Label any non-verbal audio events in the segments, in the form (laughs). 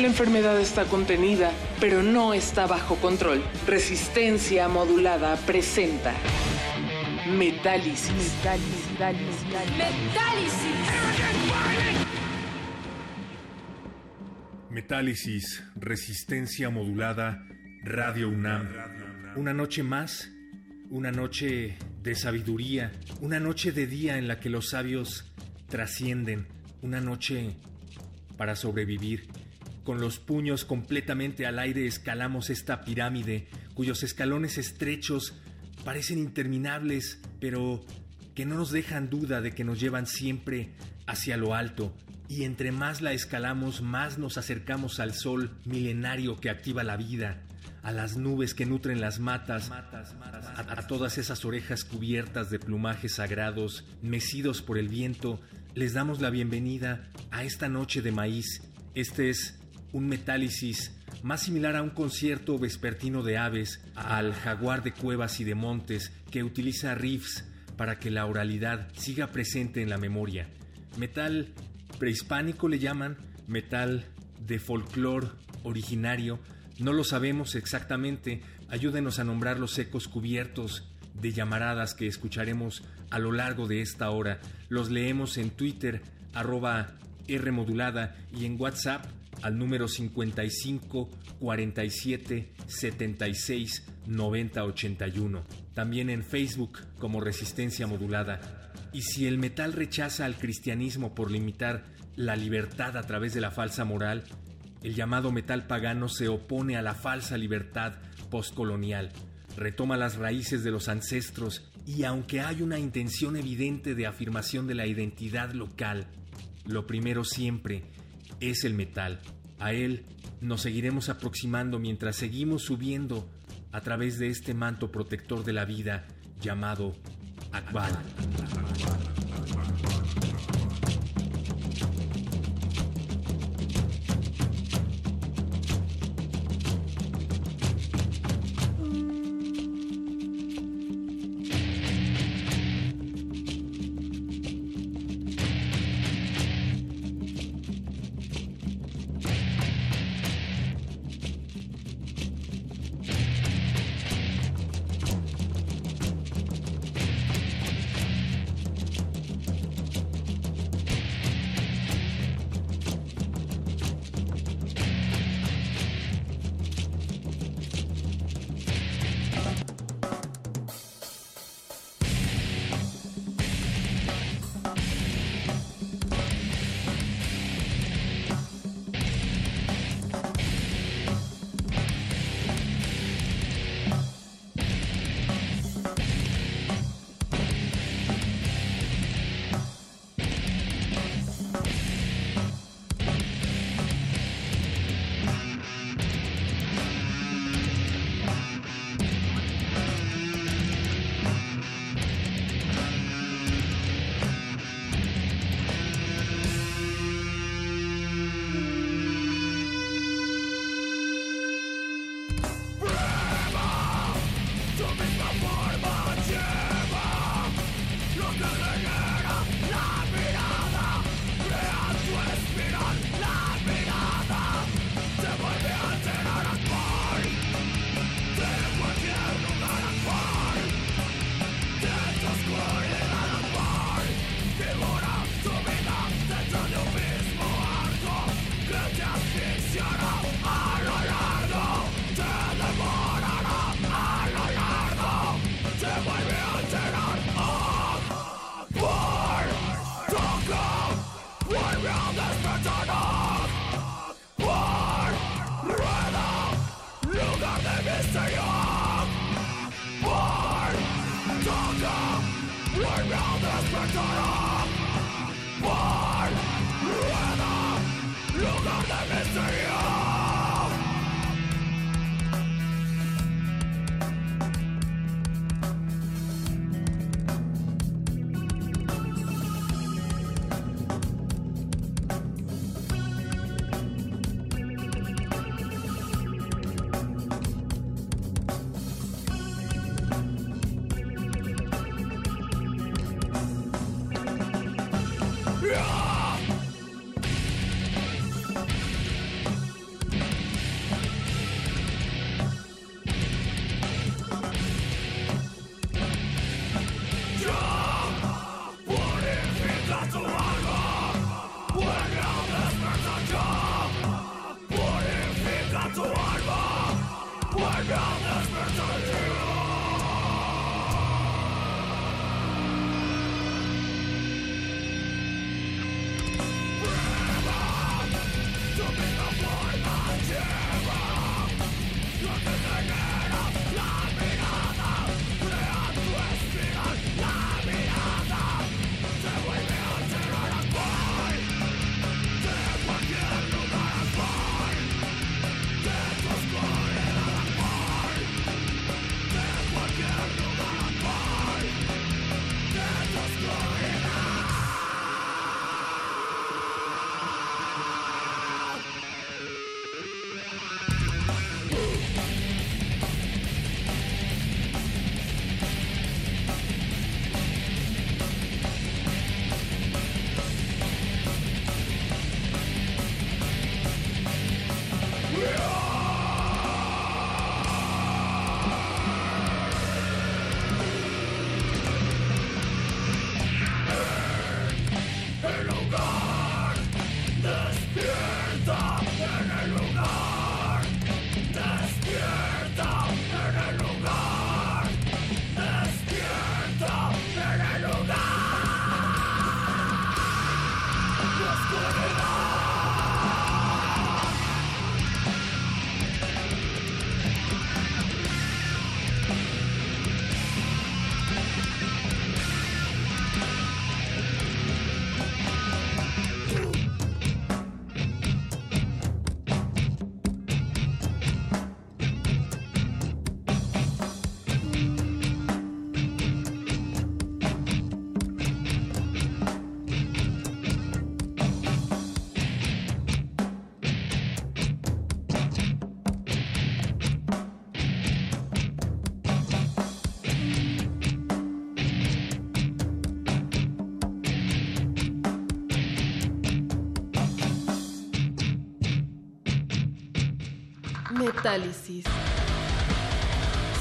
La enfermedad está contenida, pero no está bajo control. Resistencia modulada presenta Metálisis. Metálisis, resistencia modulada, Radio UNAM. Una noche más, una noche de sabiduría, una noche de día en la que los sabios trascienden, una noche para sobrevivir. Con los puños completamente al aire escalamos esta pirámide, cuyos escalones estrechos parecen interminables, pero que no nos dejan duda de que nos llevan siempre hacia lo alto, y entre más la escalamos, más nos acercamos al sol milenario que activa la vida, a las nubes que nutren las matas, a, todas esas orejas cubiertas de plumajes sagrados, mecidos por el viento, les damos la bienvenida a esta noche de maíz. Este es un metálisis más similar a un concierto vespertino de aves, al jaguar de cuevas y de montes que utiliza riffs para que la oralidad siga presente en la memoria. Metal prehispánico le llaman, metal de folclore originario, no lo sabemos exactamente, ayúdenos a nombrar los ecos cubiertos de llamaradas que escucharemos a lo largo de esta hora. Los leemos en Twitter, arroba R modulada y en WhatsApp al número 55 47 76 90 81. También en Facebook como Resistencia Modulada. Y si el metal rechaza al cristianismo por limitar la libertad a través de la falsa moral, el llamado metal pagano se opone a la falsa libertad postcolonial, retoma las raíces de los ancestros y aunque hay una intención evidente de afirmación de la identidad local, lo primero siempre es el metal. A él nos seguiremos aproximando mientras seguimos subiendo a través de este manto protector de la vida llamado Akbar.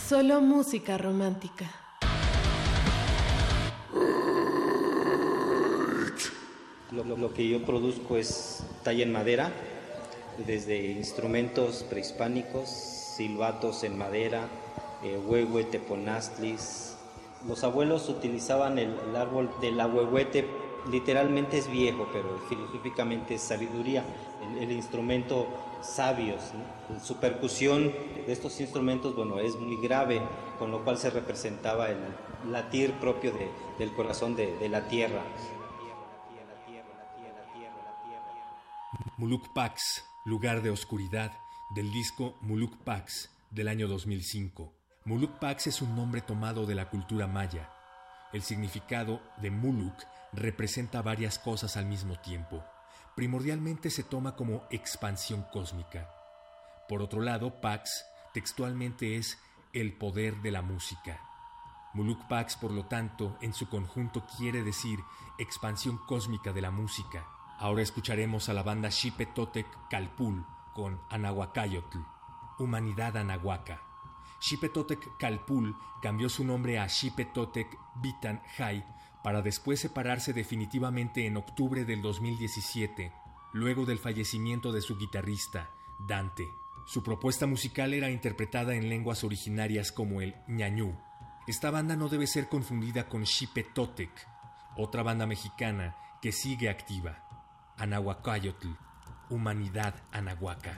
Solo música romántica. Lo, que yo produzco es talla en madera, desde instrumentos prehispánicos, silbatos en madera, eh, huehue, teponastlis. Los abuelos utilizaban el, árbol del ahuehuete, literalmente es viejo, pero filosóficamente es sabiduría. El, instrumento sabios. Su percusión de estos instrumentos, bueno, es muy grave, con lo cual se representaba el latir propio del corazón de la tierra. Muluk Pax, lugar de oscuridad, del disco Muluk Pax del año 2005. Muluk Pax es un nombre tomado de la cultura maya. El significado de Muluk representa varias cosas al mismo tiempo. Primordialmente se toma como expansión cósmica. Por otro lado, Pax textualmente es el poder de la música. Muluk Pax, por lo tanto, en su conjunto quiere decir expansión cósmica de la música. Ahora escucharemos a la banda Xipe Totec Calpul con Anahuacayotl, Humanidad Anahuaca. Xipe Totec Calpul cambió su nombre a Xipe Totec Bitan Hai para después separarse definitivamente en octubre del 2017, luego del fallecimiento de su guitarrista, Dante. Su propuesta musical era interpretada en lenguas originarias como el ñañú. Esta banda no debe ser confundida con Xipe Totec, otra banda mexicana que sigue activa. Anahuacayotl, Humanidad Anahuaca.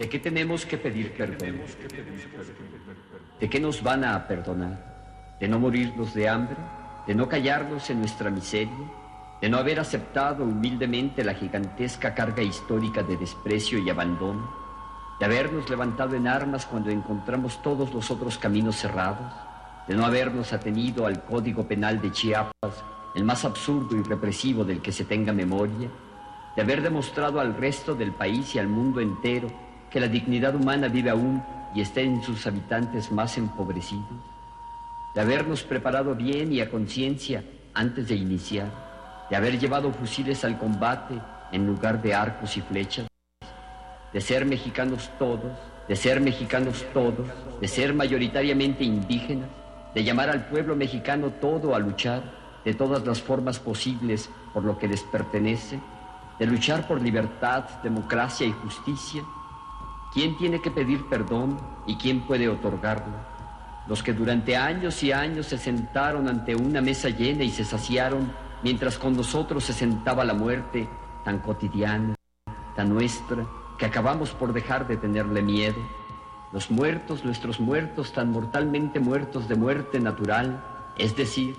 ¿De qué tenemos que pedir perdón? ¿De qué nos van a perdonar? ¿De no morirnos de hambre? ¿De no callarnos en nuestra miseria? ¿De no haber aceptado humildemente la gigantesca carga histórica de desprecio y abandono? ¿De habernos levantado en armas cuando encontramos todos los otros caminos cerrados? ¿De no habernos atenido al Código Penal de Chiapas, el más absurdo y represivo del que se tenga memoria? ¿De haber demostrado al resto del país y al mundo entero que la dignidad humana vive aún y está en sus habitantes más empobrecidos, de habernos preparado bien y a conciencia antes de iniciar, de haber llevado fusiles al combate en lugar de arcos y flechas, de ser mexicanos todos, de ser mexicanos todos, de ser mayoritariamente indígenas, de llamar al pueblo mexicano todo a luchar de todas las formas posibles por lo que les pertenece, de luchar por libertad, democracia y justicia, ¿Quién tiene que pedir perdón y quién puede otorgarlo? Los que durante años y años se sentaron ante una mesa llena y se saciaron, mientras con nosotros se sentaba la muerte, tan cotidiana, tan nuestra, que acabamos por dejar de tenerle miedo. Los muertos, nuestros muertos, tan mortalmente muertos de muerte natural, es decir,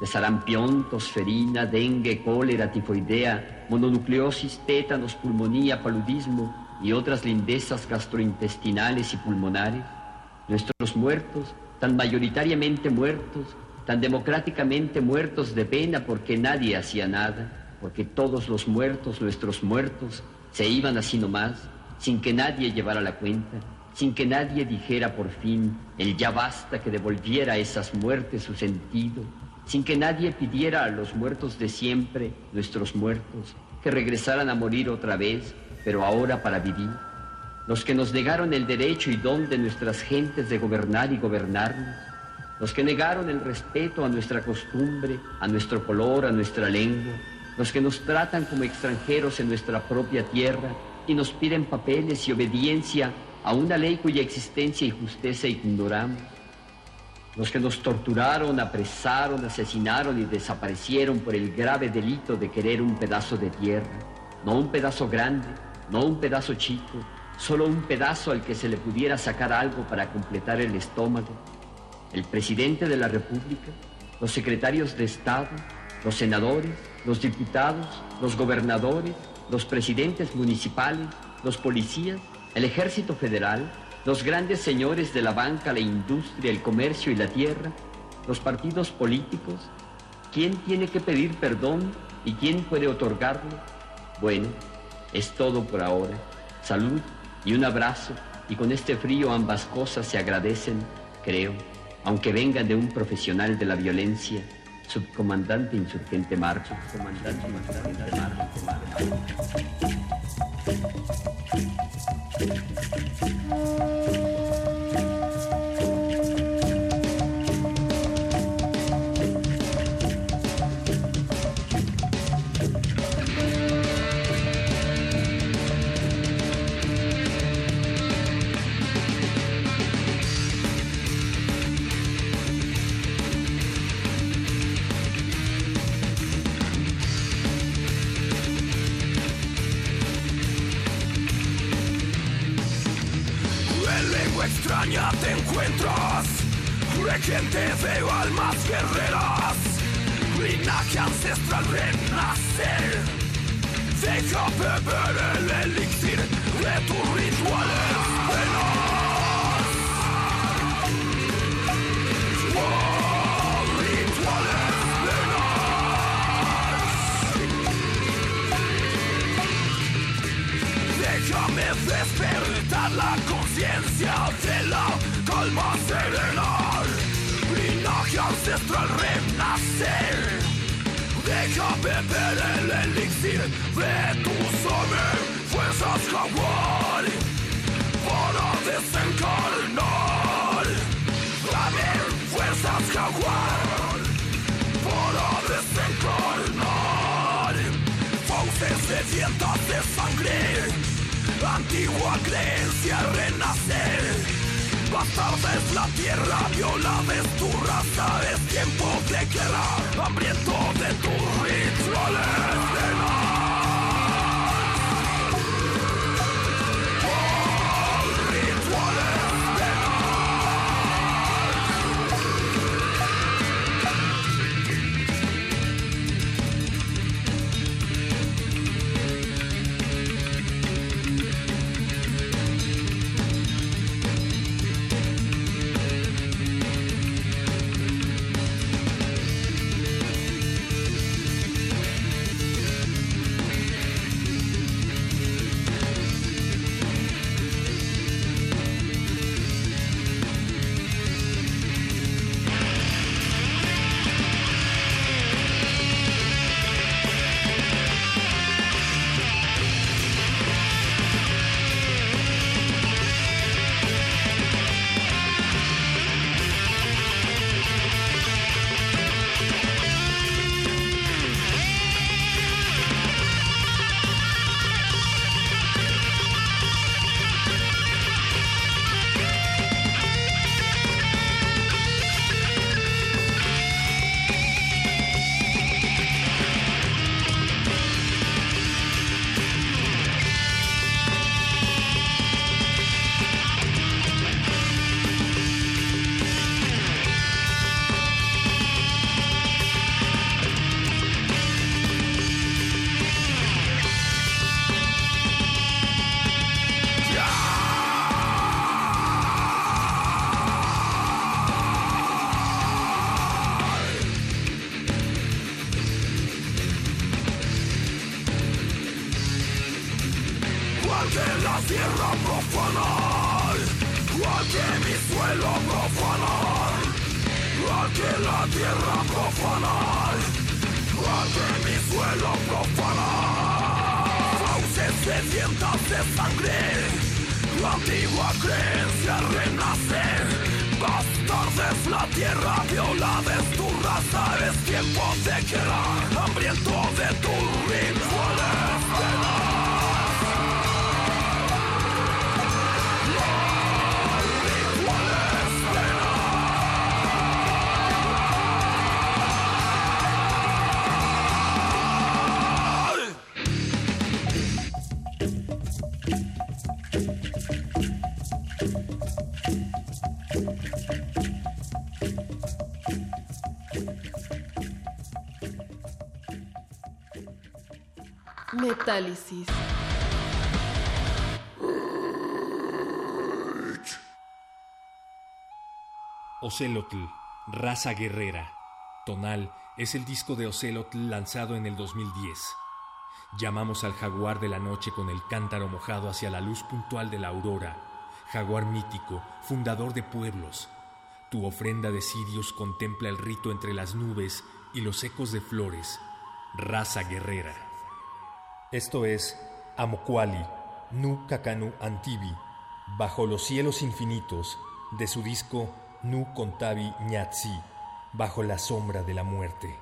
de sarampión, tosferina, dengue, cólera, tifoidea, mononucleosis, tétanos, pulmonía, paludismo, y otras lindezas gastrointestinales y pulmonares, nuestros muertos, tan mayoritariamente muertos, tan democráticamente muertos de pena porque nadie hacía nada, porque todos los muertos, nuestros muertos, se iban así nomás, sin que nadie llevara la cuenta, sin que nadie dijera por fin el ya basta que devolviera a esas muertes su sentido, sin que nadie pidiera a los muertos de siempre, nuestros muertos, que regresaran a morir otra vez pero ahora para vivir, los que nos negaron el derecho y don de nuestras gentes de gobernar y gobernarnos, los que negaron el respeto a nuestra costumbre, a nuestro color, a nuestra lengua, los que nos tratan como extranjeros en nuestra propia tierra y nos piden papeles y obediencia a una ley cuya existencia y justicia ignoramos, los que nos torturaron, apresaron, asesinaron y desaparecieron por el grave delito de querer un pedazo de tierra, no un pedazo grande, no un pedazo chico, solo un pedazo al que se le pudiera sacar algo para completar el estómago. El presidente de la República, los secretarios de Estado, los senadores, los diputados, los gobernadores, los presidentes municipales, los policías, el ejército federal, los grandes señores de la banca, la industria, el comercio y la tierra, los partidos políticos, ¿quién tiene que pedir perdón y quién puede otorgarlo? Bueno, es todo por ahora. Salud y un abrazo. Y con este frío ambas cosas se agradecen, creo, aunque vengan de un profesional de la violencia, subcomandante insurgente Marco. Subcomandante insurgente Marco. de gente de almas guerreras, linaje ancestral renacer. Deja beber el elixir de tus rituales venas. Oh, rituales venas. Déjame despertar la conciencia de la calma serena magia ancestral renacer. Deja beber el elixir de tu saber, fuerzas jaguar, para desencarnar. A ver, fuerzas jaguar, para desencarnar. Fauces de dientes de sangre, antigua creencia renacer bastarda es la tierra, violada es tu raza, es tiempo de guerra, hambriento de tus rituales. Ocelotl, raza guerrera. Tonal es el disco de Ocelotl lanzado en el 2010. Llamamos al jaguar de la noche con el cántaro mojado hacia la luz puntual de la aurora. Jaguar mítico, fundador de pueblos. Tu ofrenda de Sirius contempla el rito entre las nubes y los ecos de flores. Raza guerrera. Esto es Amokuali, Nu Kakanu Antibi, bajo los cielos infinitos, de su disco Nu Kontabi Nyatsi, bajo la sombra de la muerte.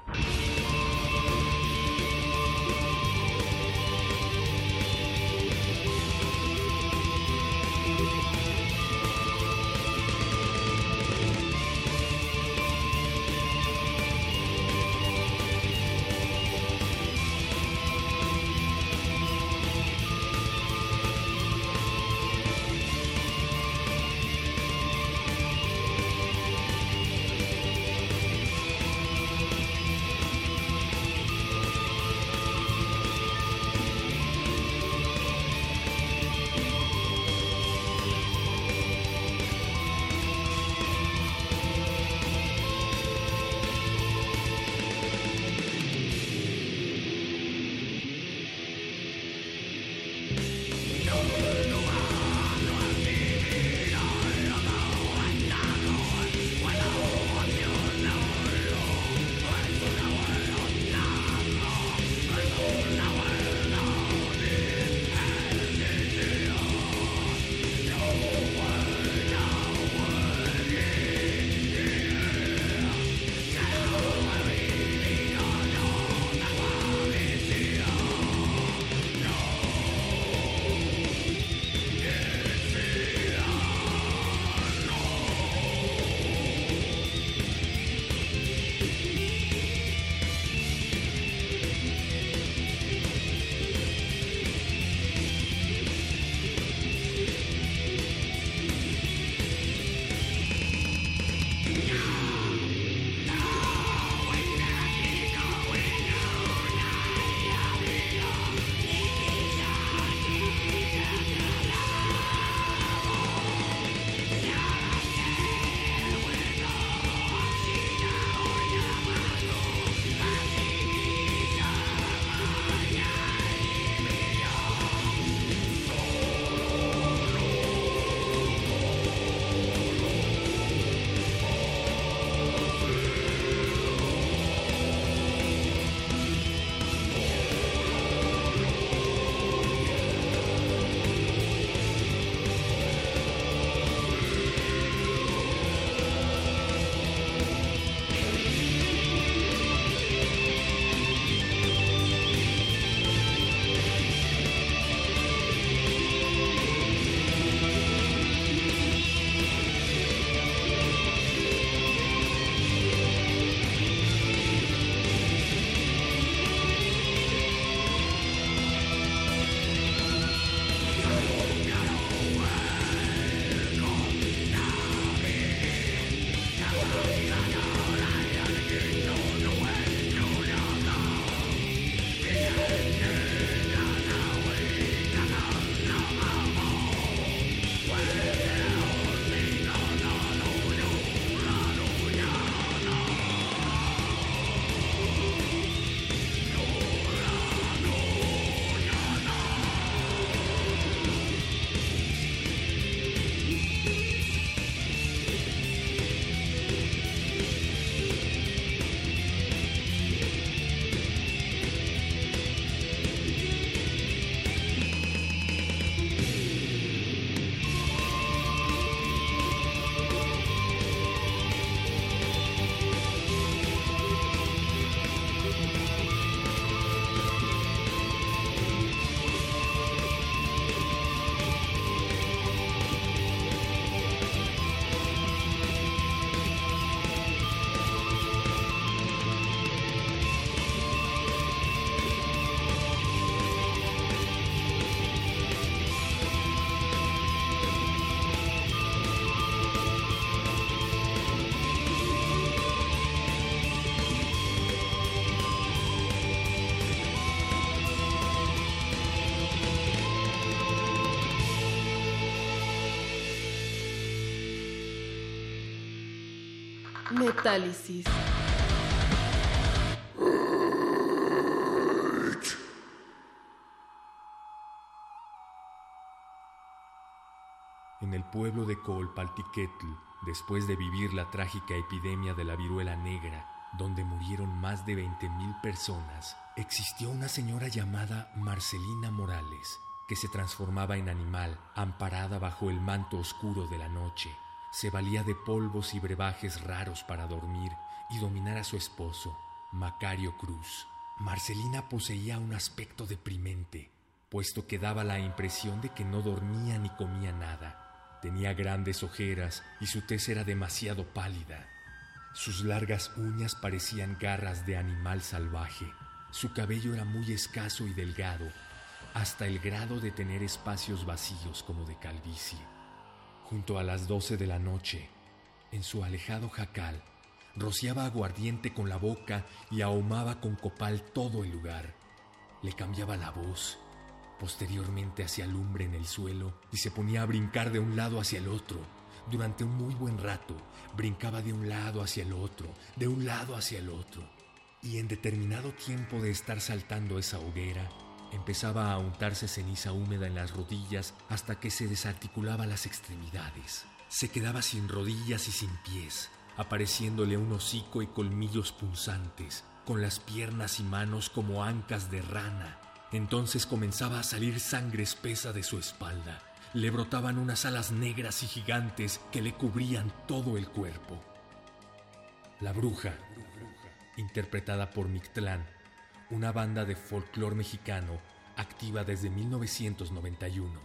En el pueblo de Coolpaltiquetl, después de vivir la trágica epidemia de la viruela negra, donde murieron más de 20.000 personas, existió una señora llamada Marcelina Morales, que se transformaba en animal, amparada bajo el manto oscuro de la noche. Se valía de polvos y brebajes raros para dormir y dominar a su esposo, Macario Cruz. Marcelina poseía un aspecto deprimente, puesto que daba la impresión de que no dormía ni comía nada. Tenía grandes ojeras y su tez era demasiado pálida. Sus largas uñas parecían garras de animal salvaje. Su cabello era muy escaso y delgado, hasta el grado de tener espacios vacíos como de calvicie. Junto a las doce de la noche, en su alejado jacal, rociaba aguardiente con la boca y ahumaba con copal todo el lugar. Le cambiaba la voz. Posteriormente hacía lumbre en el suelo y se ponía a brincar de un lado hacia el otro. Durante un muy buen rato, brincaba de un lado hacia el otro, de un lado hacia el otro. Y en determinado tiempo de estar saltando esa hoguera, empezaba a untarse ceniza húmeda en las rodillas hasta que se desarticulaba las extremidades. Se quedaba sin rodillas y sin pies, apareciéndole un hocico y colmillos punzantes, con las piernas y manos como ancas de rana. Entonces comenzaba a salir sangre espesa de su espalda. Le brotaban unas alas negras y gigantes que le cubrían todo el cuerpo. La bruja, interpretada por Mictlán, una banda de folclore mexicano activa desde 1991.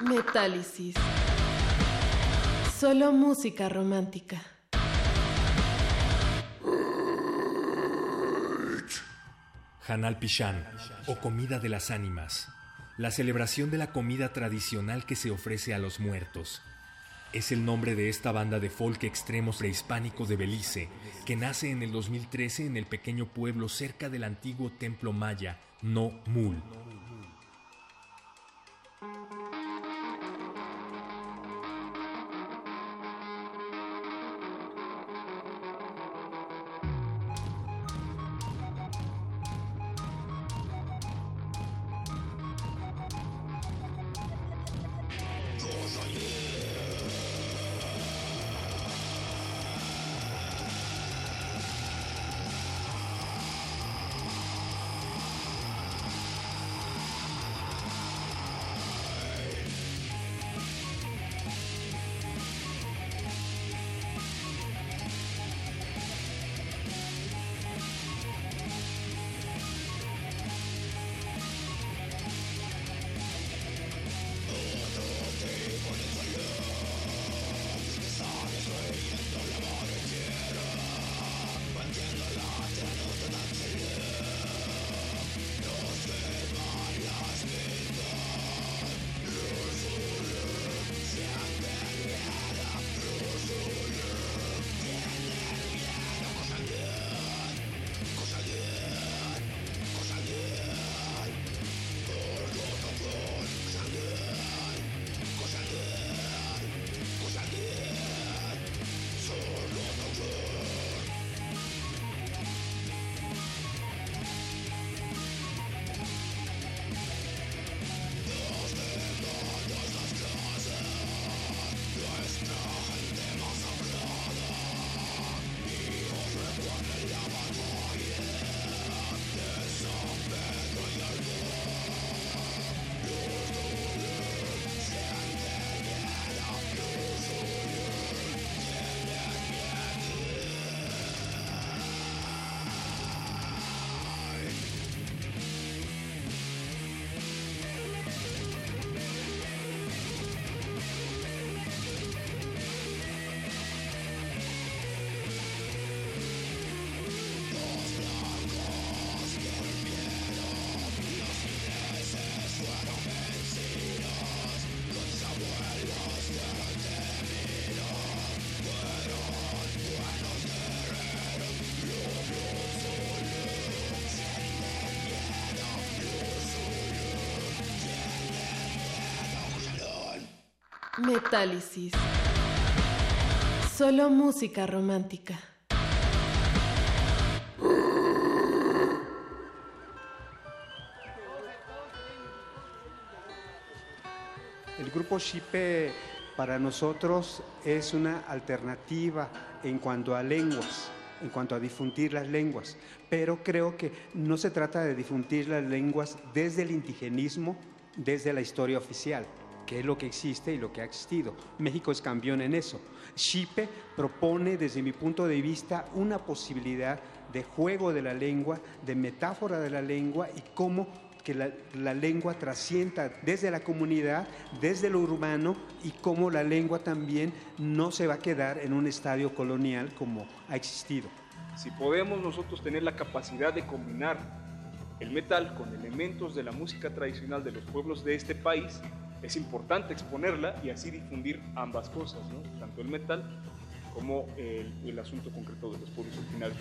Metálisis. Solo música romántica. Hanal Pishan, o comida de las ánimas, la celebración de la comida tradicional que se ofrece a los muertos. Es el nombre de esta banda de folk extremo prehispánico de Belice, que nace en el 2013 en el pequeño pueblo cerca del antiguo templo maya, No Mul. Metálisis. Solo música romántica. El grupo Shipe para nosotros es una alternativa en cuanto a lenguas, en cuanto a difundir las lenguas, pero creo que no se trata de difundir las lenguas desde el indigenismo, desde la historia oficial que es lo que existe y lo que ha existido. México es campeón en eso. Shipe propone, desde mi punto de vista, una posibilidad de juego de la lengua, de metáfora de la lengua y cómo que la, la, lengua trascienda desde la comunidad, desde lo urbano y cómo la lengua también no se va a quedar en un estadio colonial como ha existido. Si podemos nosotros tener la capacidad de combinar el metal con elementos de la música tradicional de los pueblos de este país, es importante exponerla y así difundir ambas cosas, tanto el metal como el, el asunto concreto de los pueblos originarios.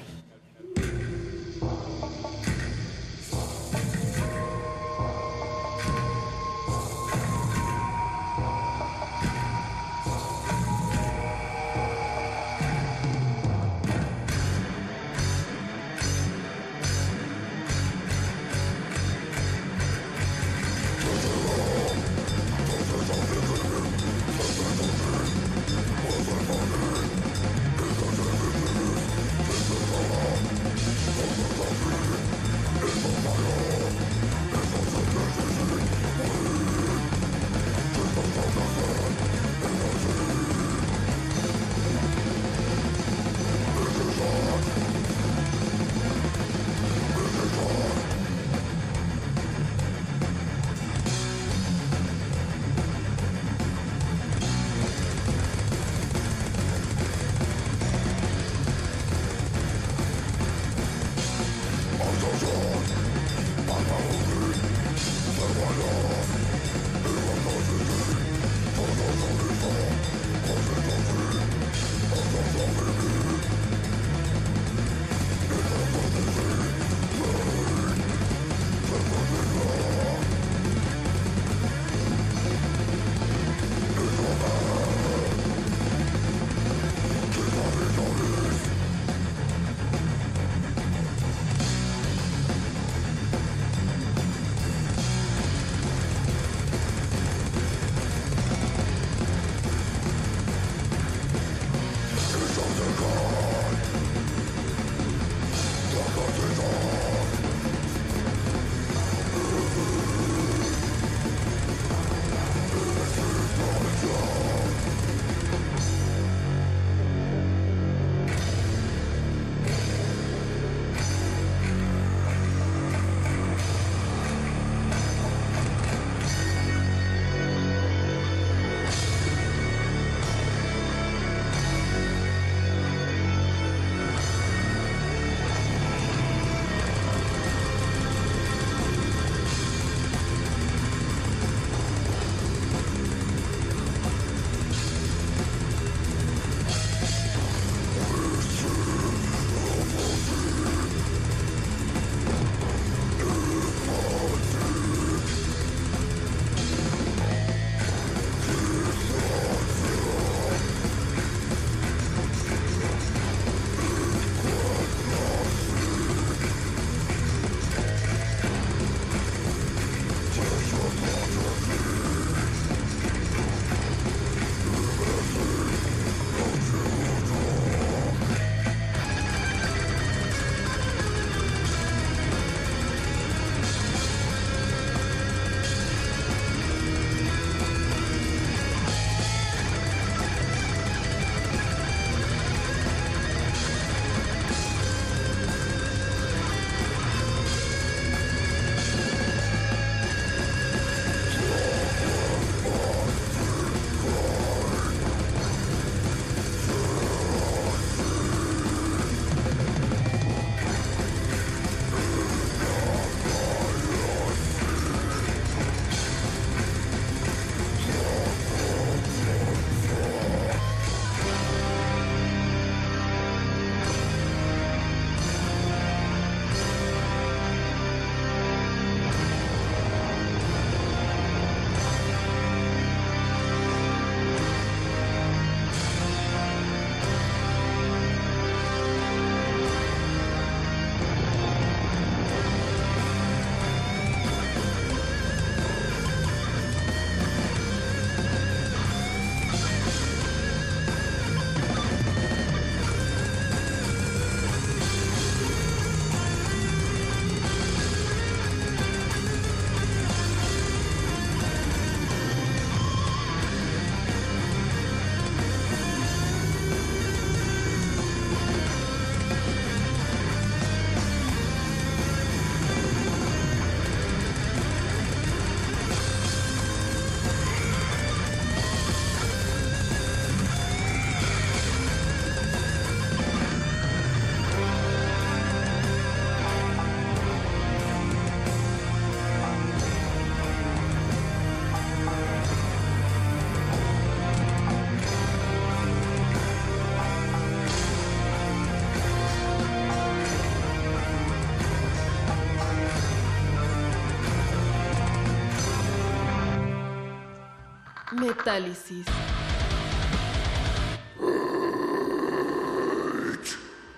Metálisis.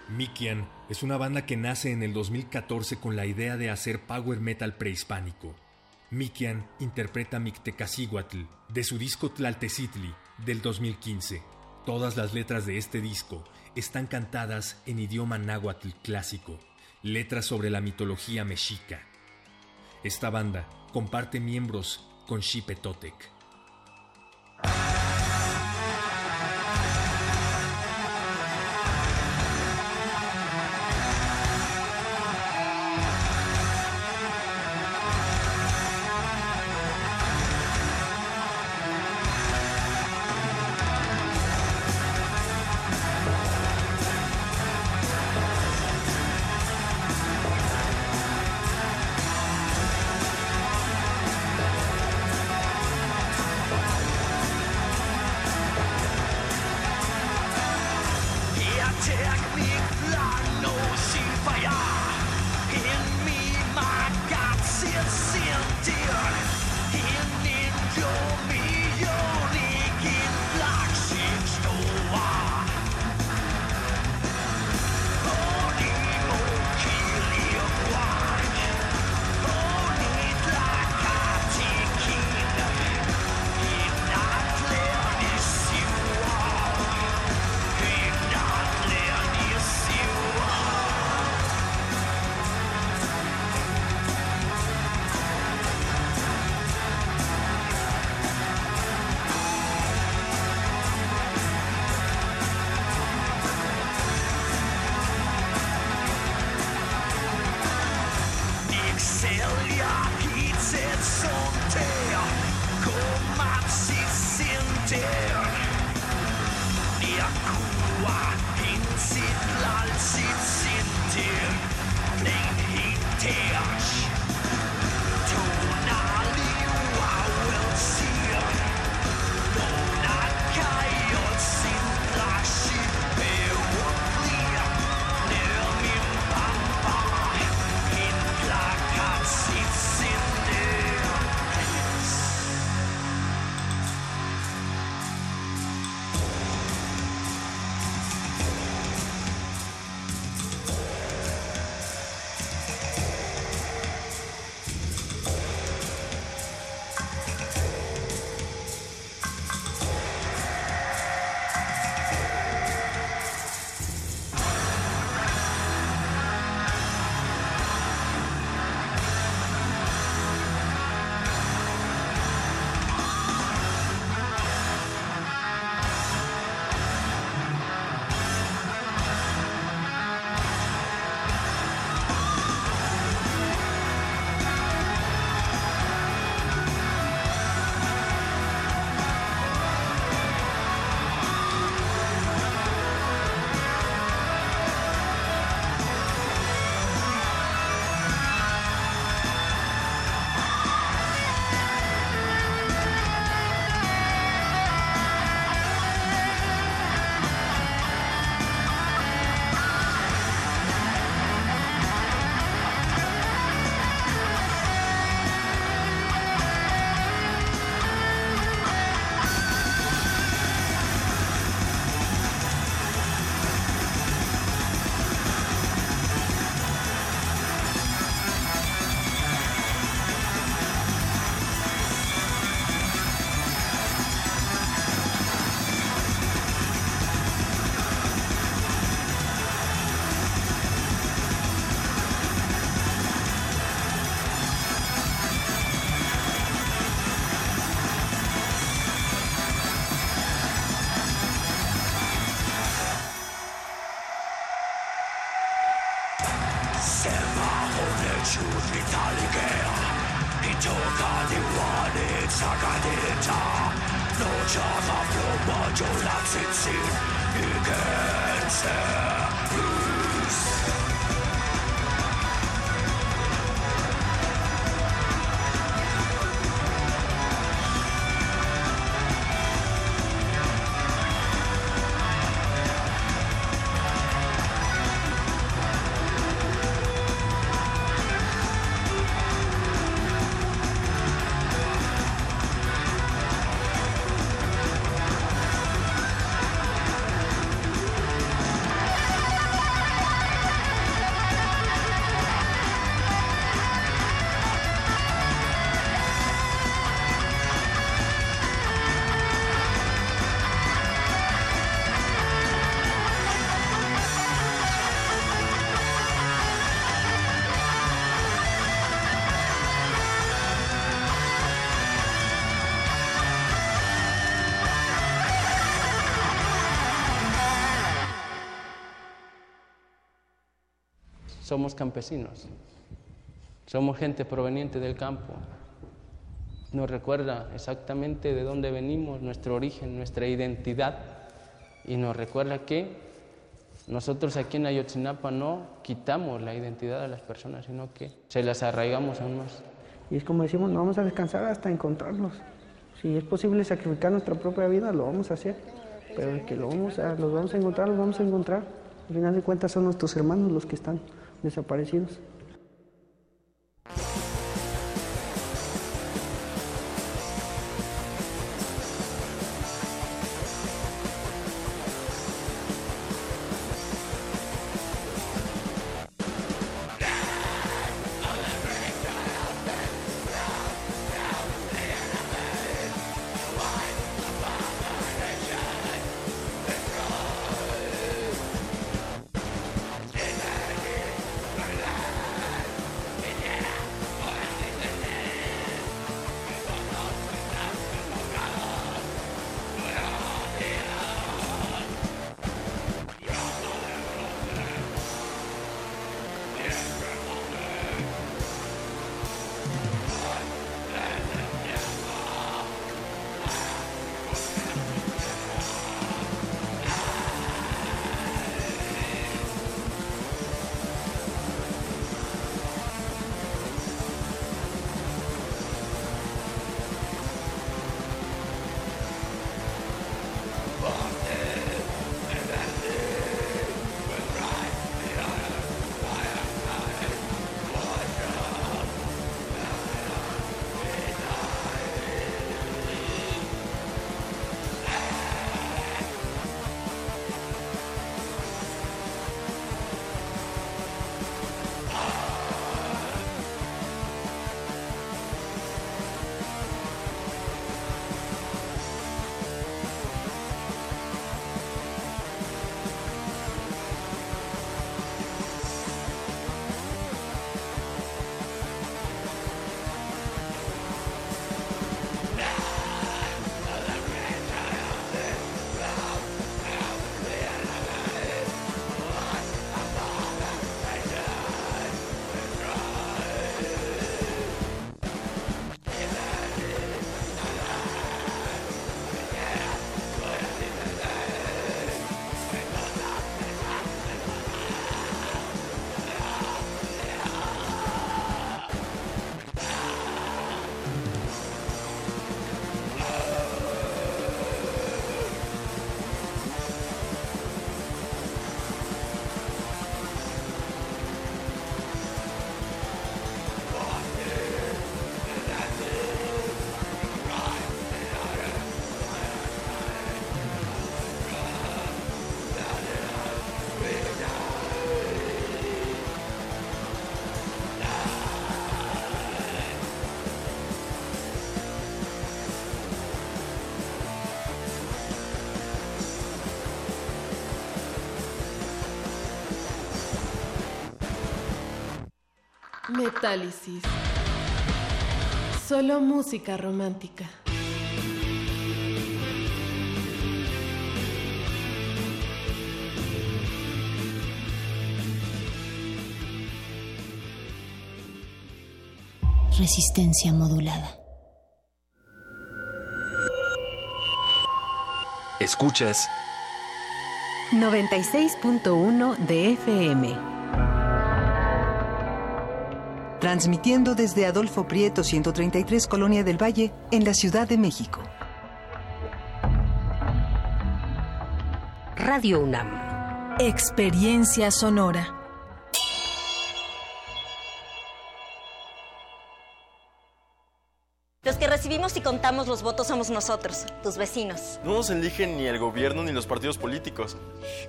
Mikian es una banda que nace en el 2014 con la idea de hacer power metal prehispánico. Mikian interpreta Mictecacíhuatl de su disco Tlaltecitli del 2015. Todas las letras de este disco están cantadas en idioma náhuatl clásico, letras sobre la mitología mexica. Esta banda comparte miembros con Xipe somos campesinos, somos gente proveniente del campo. Nos recuerda exactamente de dónde venimos, nuestro origen, nuestra identidad, y nos recuerda que nosotros aquí en Ayotzinapa no quitamos la identidad de las personas, sino que se las arraigamos aún más. Y es como decimos, no vamos a descansar hasta encontrarlos. Si es posible sacrificar nuestra propia vida, lo vamos a hacer. Pero que lo vamos a, los vamos a encontrar, los vamos a encontrar. Al final de cuentas son nuestros hermanos los que están desaparecidos. Solo música romántica. Resistencia modulada. Escuchas 96.1 de FM. Transmitiendo desde Adolfo Prieto 133 Colonia del Valle en la Ciudad de México. Radio UNAM. Experiencia sonora. Los que recibimos y contamos los votos somos nosotros, tus vecinos. No nos eligen ni el gobierno ni los partidos políticos.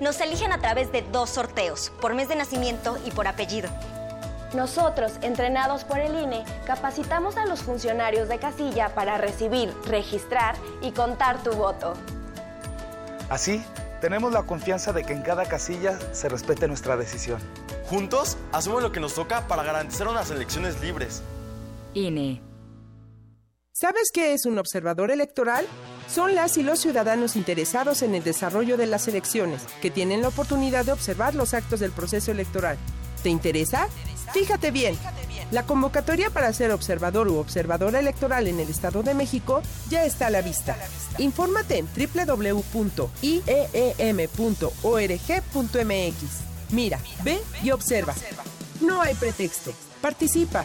Nos eligen a través de dos sorteos, por mes de nacimiento y por apellido. Nosotros, entrenados por el INE, capacitamos a los funcionarios de casilla para recibir, registrar y contar tu voto. Así, tenemos la confianza de que en cada casilla se respete nuestra decisión. Juntos, hacemos lo que nos toca para garantizar unas elecciones libres. INE. ¿Sabes qué es un observador electoral? Son las y los ciudadanos interesados en el desarrollo de las elecciones, que tienen la oportunidad de observar los actos del proceso electoral. ¿Te interesa? Fíjate bien. La convocatoria para ser observador u observadora electoral en el Estado de México ya está a la vista. Infórmate en www.ieem.org.mx. Mira, ve y observa. No hay pretexto. Participa.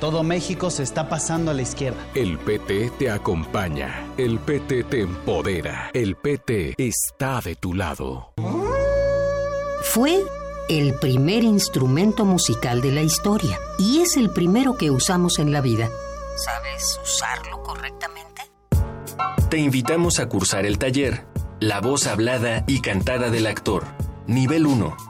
Todo México se está pasando a la izquierda. El PT te acompaña. El PT te empodera. El PT está de tu lado. Fue el primer instrumento musical de la historia y es el primero que usamos en la vida. ¿Sabes usarlo correctamente? Te invitamos a cursar el taller La voz hablada y cantada del actor. Nivel 1.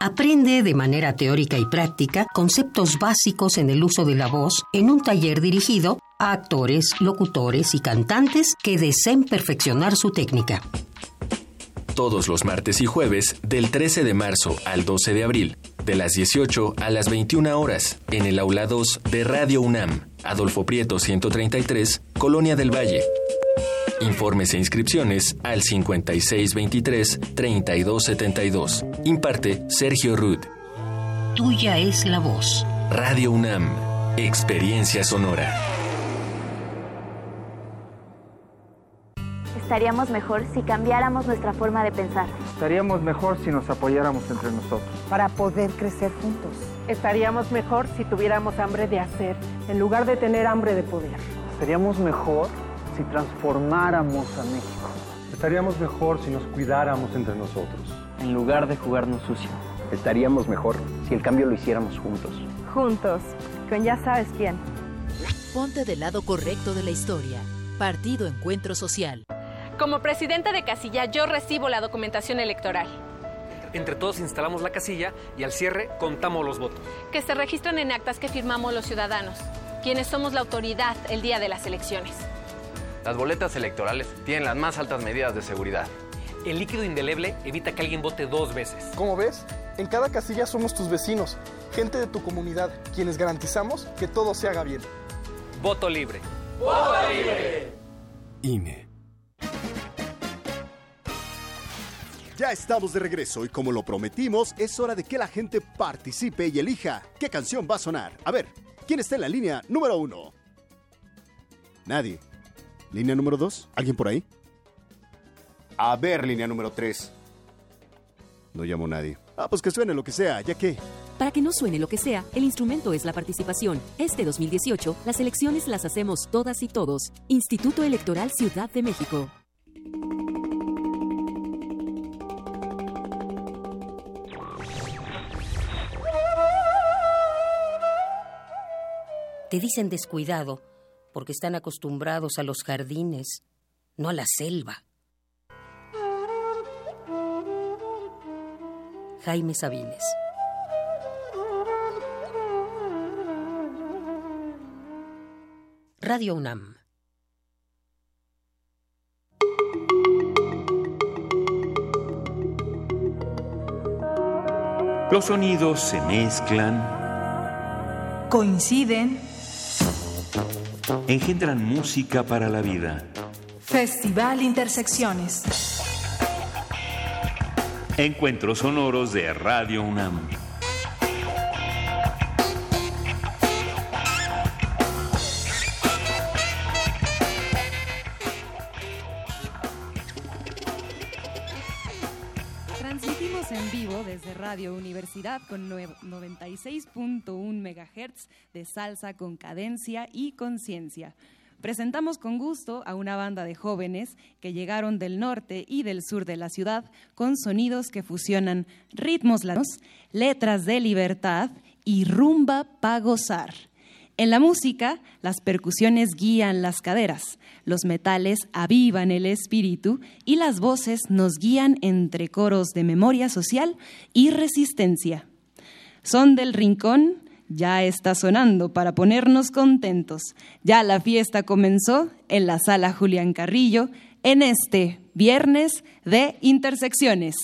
Aprende de manera teórica y práctica conceptos básicos en el uso de la voz en un taller dirigido a actores, locutores y cantantes que deseen perfeccionar su técnica. Todos los martes y jueves del 13 de marzo al 12 de abril, de las 18 a las 21 horas, en el aula 2 de Radio UNAM, Adolfo Prieto 133, Colonia del Valle. Informes e inscripciones al 5623-3272. Imparte Sergio Rudd. Tuya es la voz. Radio UNAM. Experiencia sonora. Estaríamos mejor si cambiáramos nuestra forma de pensar. Estaríamos mejor si nos apoyáramos entre nosotros. Para poder crecer juntos. Estaríamos mejor si tuviéramos hambre de hacer, en lugar de tener hambre de poder. Estaríamos mejor si transformáramos a México. Estaríamos mejor si nos cuidáramos entre nosotros. En lugar de jugarnos sucio. Estaríamos mejor si el cambio lo hiciéramos juntos. Juntos, con ya sabes quién. Ponte del lado correcto de la historia. Partido Encuentro Social. Como presidente de casilla, yo recibo la documentación electoral. Entre todos instalamos la casilla y al cierre contamos los votos. Que se registran en actas que firmamos los ciudadanos, quienes somos la autoridad el día de las elecciones. Las boletas electorales tienen las más altas medidas de seguridad. El líquido indeleble evita que alguien vote dos veces. ¿Cómo ves? En cada casilla somos tus vecinos, gente de tu comunidad, quienes garantizamos que todo se haga bien. Voto libre. ¡Voto libre! INE. Ya estamos de regreso y como lo prometimos, es hora de que la gente participe y elija qué canción va a sonar. A ver, ¿quién está en la línea número uno? Nadie. ¿Línea número dos? ¿Alguien por ahí? A ver, línea número tres. No llamo a nadie. Ah, pues que suene lo que sea, ya que... Para que no suene lo que sea, el instrumento es la participación. Este 2018, las elecciones las hacemos todas y todos. Instituto Electoral Ciudad de México. Te dicen descuidado porque están acostumbrados a los jardines, no a la selva. Jaime Sabines. Radio UNAM. Los sonidos se mezclan. Coinciden engendran música para la vida. Festival Intersecciones. Encuentros sonoros de Radio UNAM. Radio Universidad con 96.1 MHz de salsa con cadencia y conciencia. Presentamos con gusto a una banda de jóvenes que llegaron del norte y del sur de la ciudad con sonidos que fusionan ritmos latinos, letras de libertad y rumba para gozar. En la música, las percusiones guían las caderas, los metales avivan el espíritu y las voces nos guían entre coros de memoria social y resistencia. Son del rincón ya está sonando para ponernos contentos. Ya la fiesta comenzó en la sala Julián Carrillo en este viernes de Intersecciones.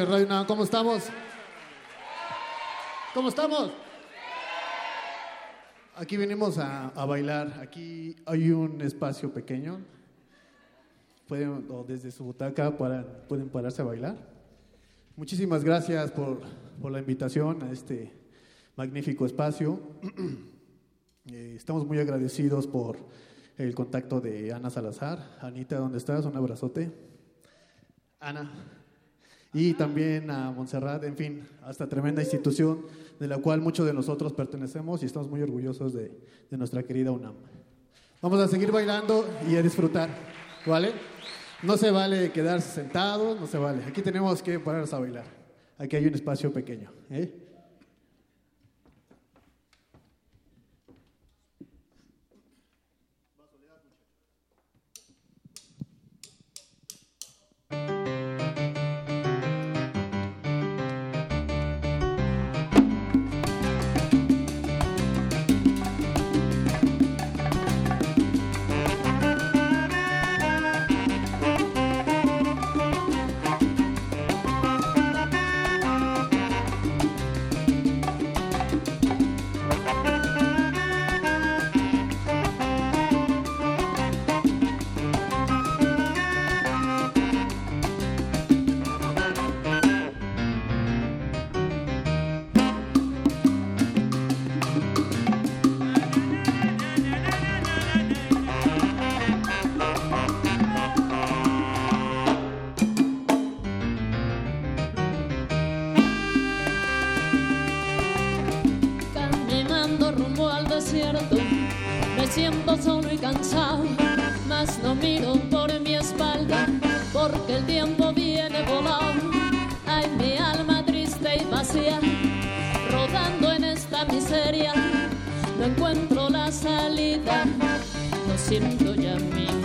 Radio UNAM. ¿Cómo estamos? ¿Cómo estamos? Aquí venimos a, a bailar. Aquí hay un espacio pequeño. Pueden, o desde su butaca para, pueden pararse a bailar. Muchísimas gracias por, por la invitación a este magnífico espacio. (clears throat) Eh, estamos muy agradecidos por el contacto de Ana Salazar. Anita, ¿dónde estás? Un abrazote. Ana. Y también a Montserrat, en fin, a esta tremenda institución de la cual muchos de nosotros pertenecemos y estamos muy orgullosos de, de nuestra querida UNAM. Vamos a seguir bailando y a disfrutar, ¿vale? No se vale quedarse sentados, no se vale. Aquí tenemos que pararnos a bailar. Aquí hay un espacio pequeño. ¿eh? Siento solo y cansado, mas no miro por mi espalda, porque el tiempo viene volando. Ay, mi alma triste y vacía, rodando en esta miseria, no encuentro la salida, no siento ya mi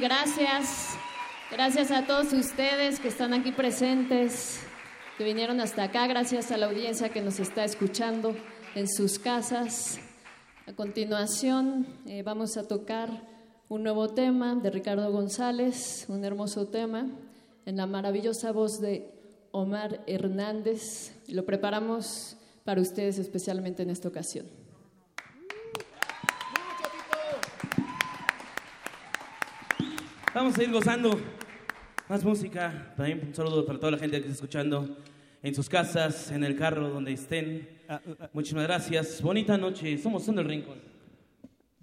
Gracias. Gracias a todos ustedes que están aquí presentes, que vinieron hasta acá. Gracias a la audiencia que nos está escuchando en sus casas. A continuación eh, vamos a tocar un nuevo tema de Ricardo González, un hermoso tema en la maravillosa voz de Omar Hernández. Lo preparamos para ustedes especialmente en esta ocasión. Vamos a ir gozando más música. También un saludo para toda la gente que está escuchando en sus casas, en el carro, donde estén. Muchísimas gracias. Bonita noche. Somos Son del Rincón.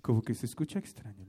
Como que se escucha extraño.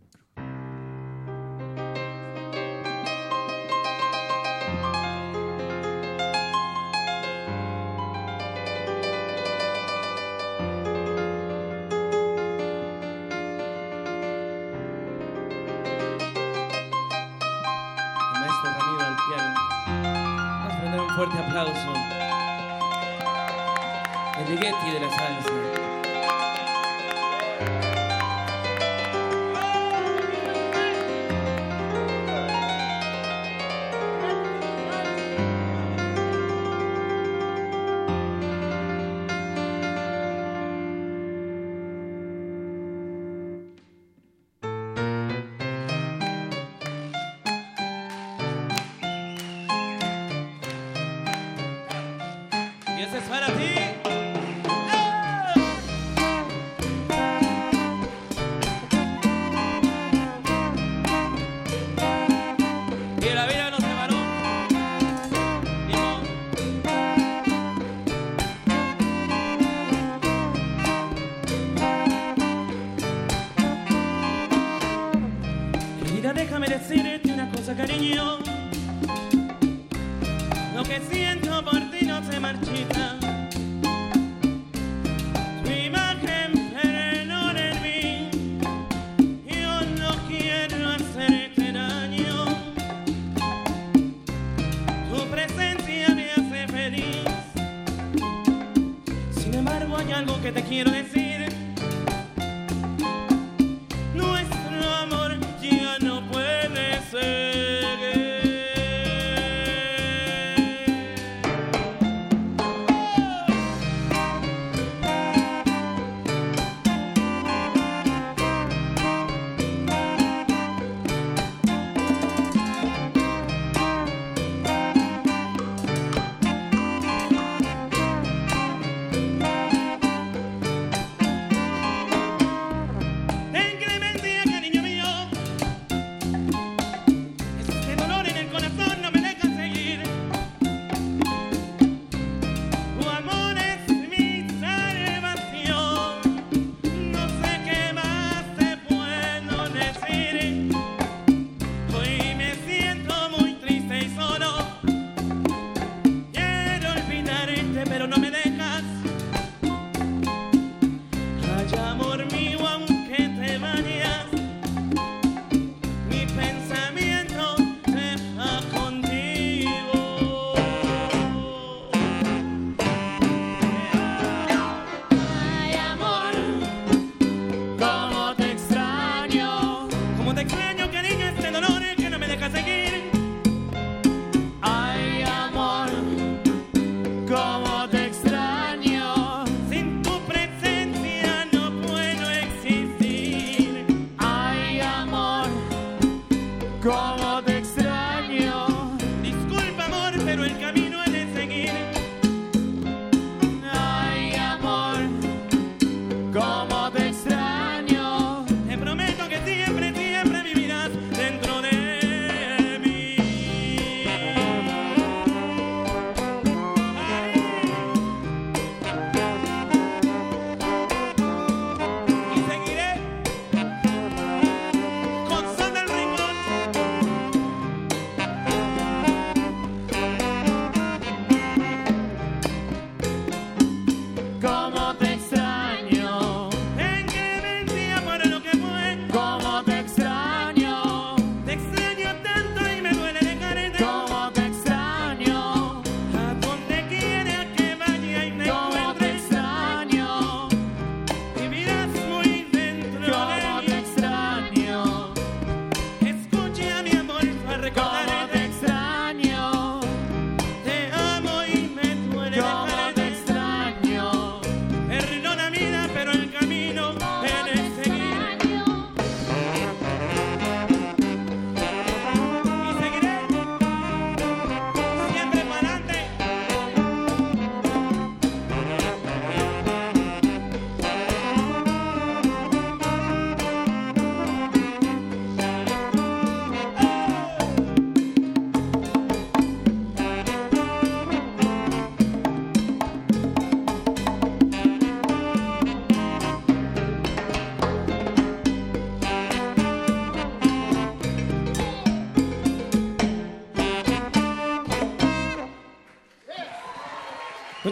Ti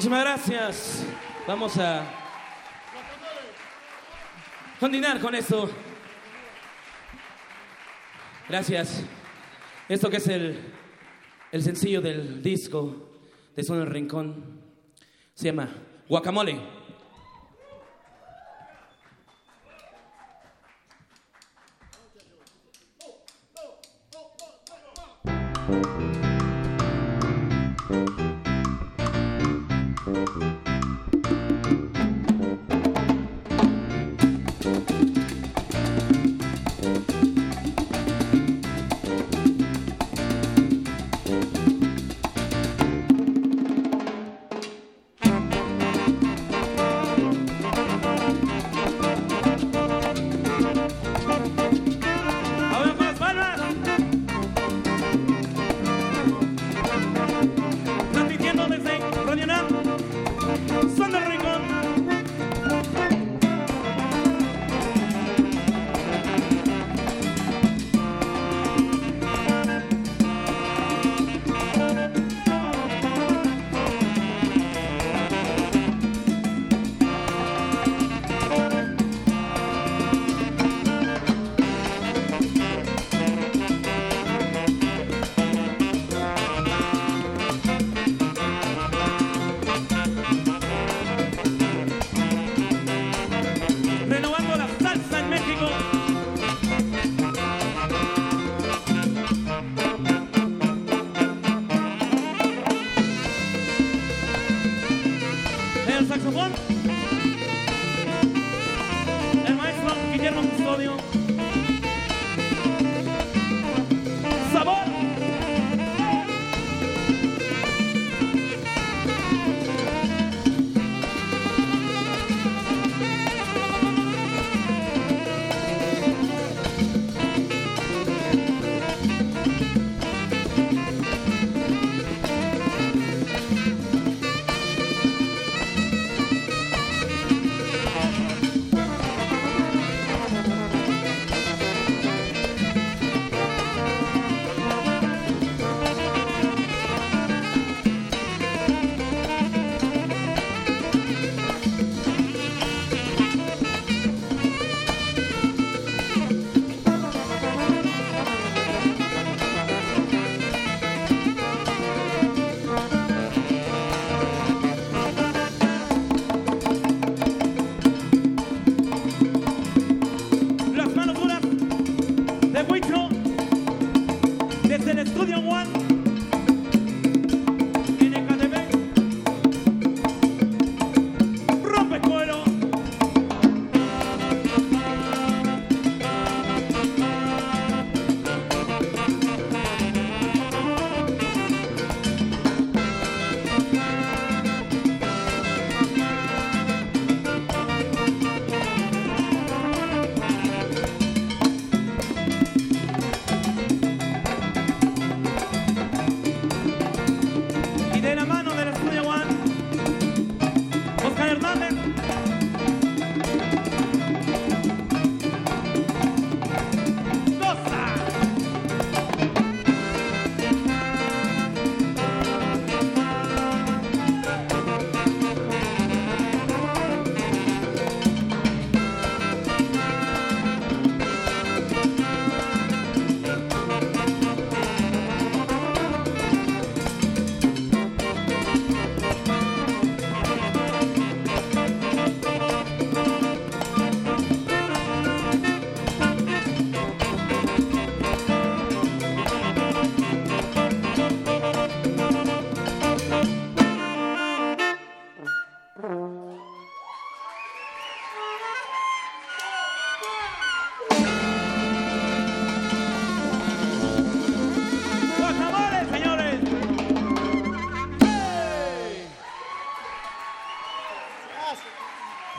Muchísimas gracias. Vamos a continuar con esto. Gracias. Esto que es el, el sencillo del disco de Son el Rincón se llama Guacamole.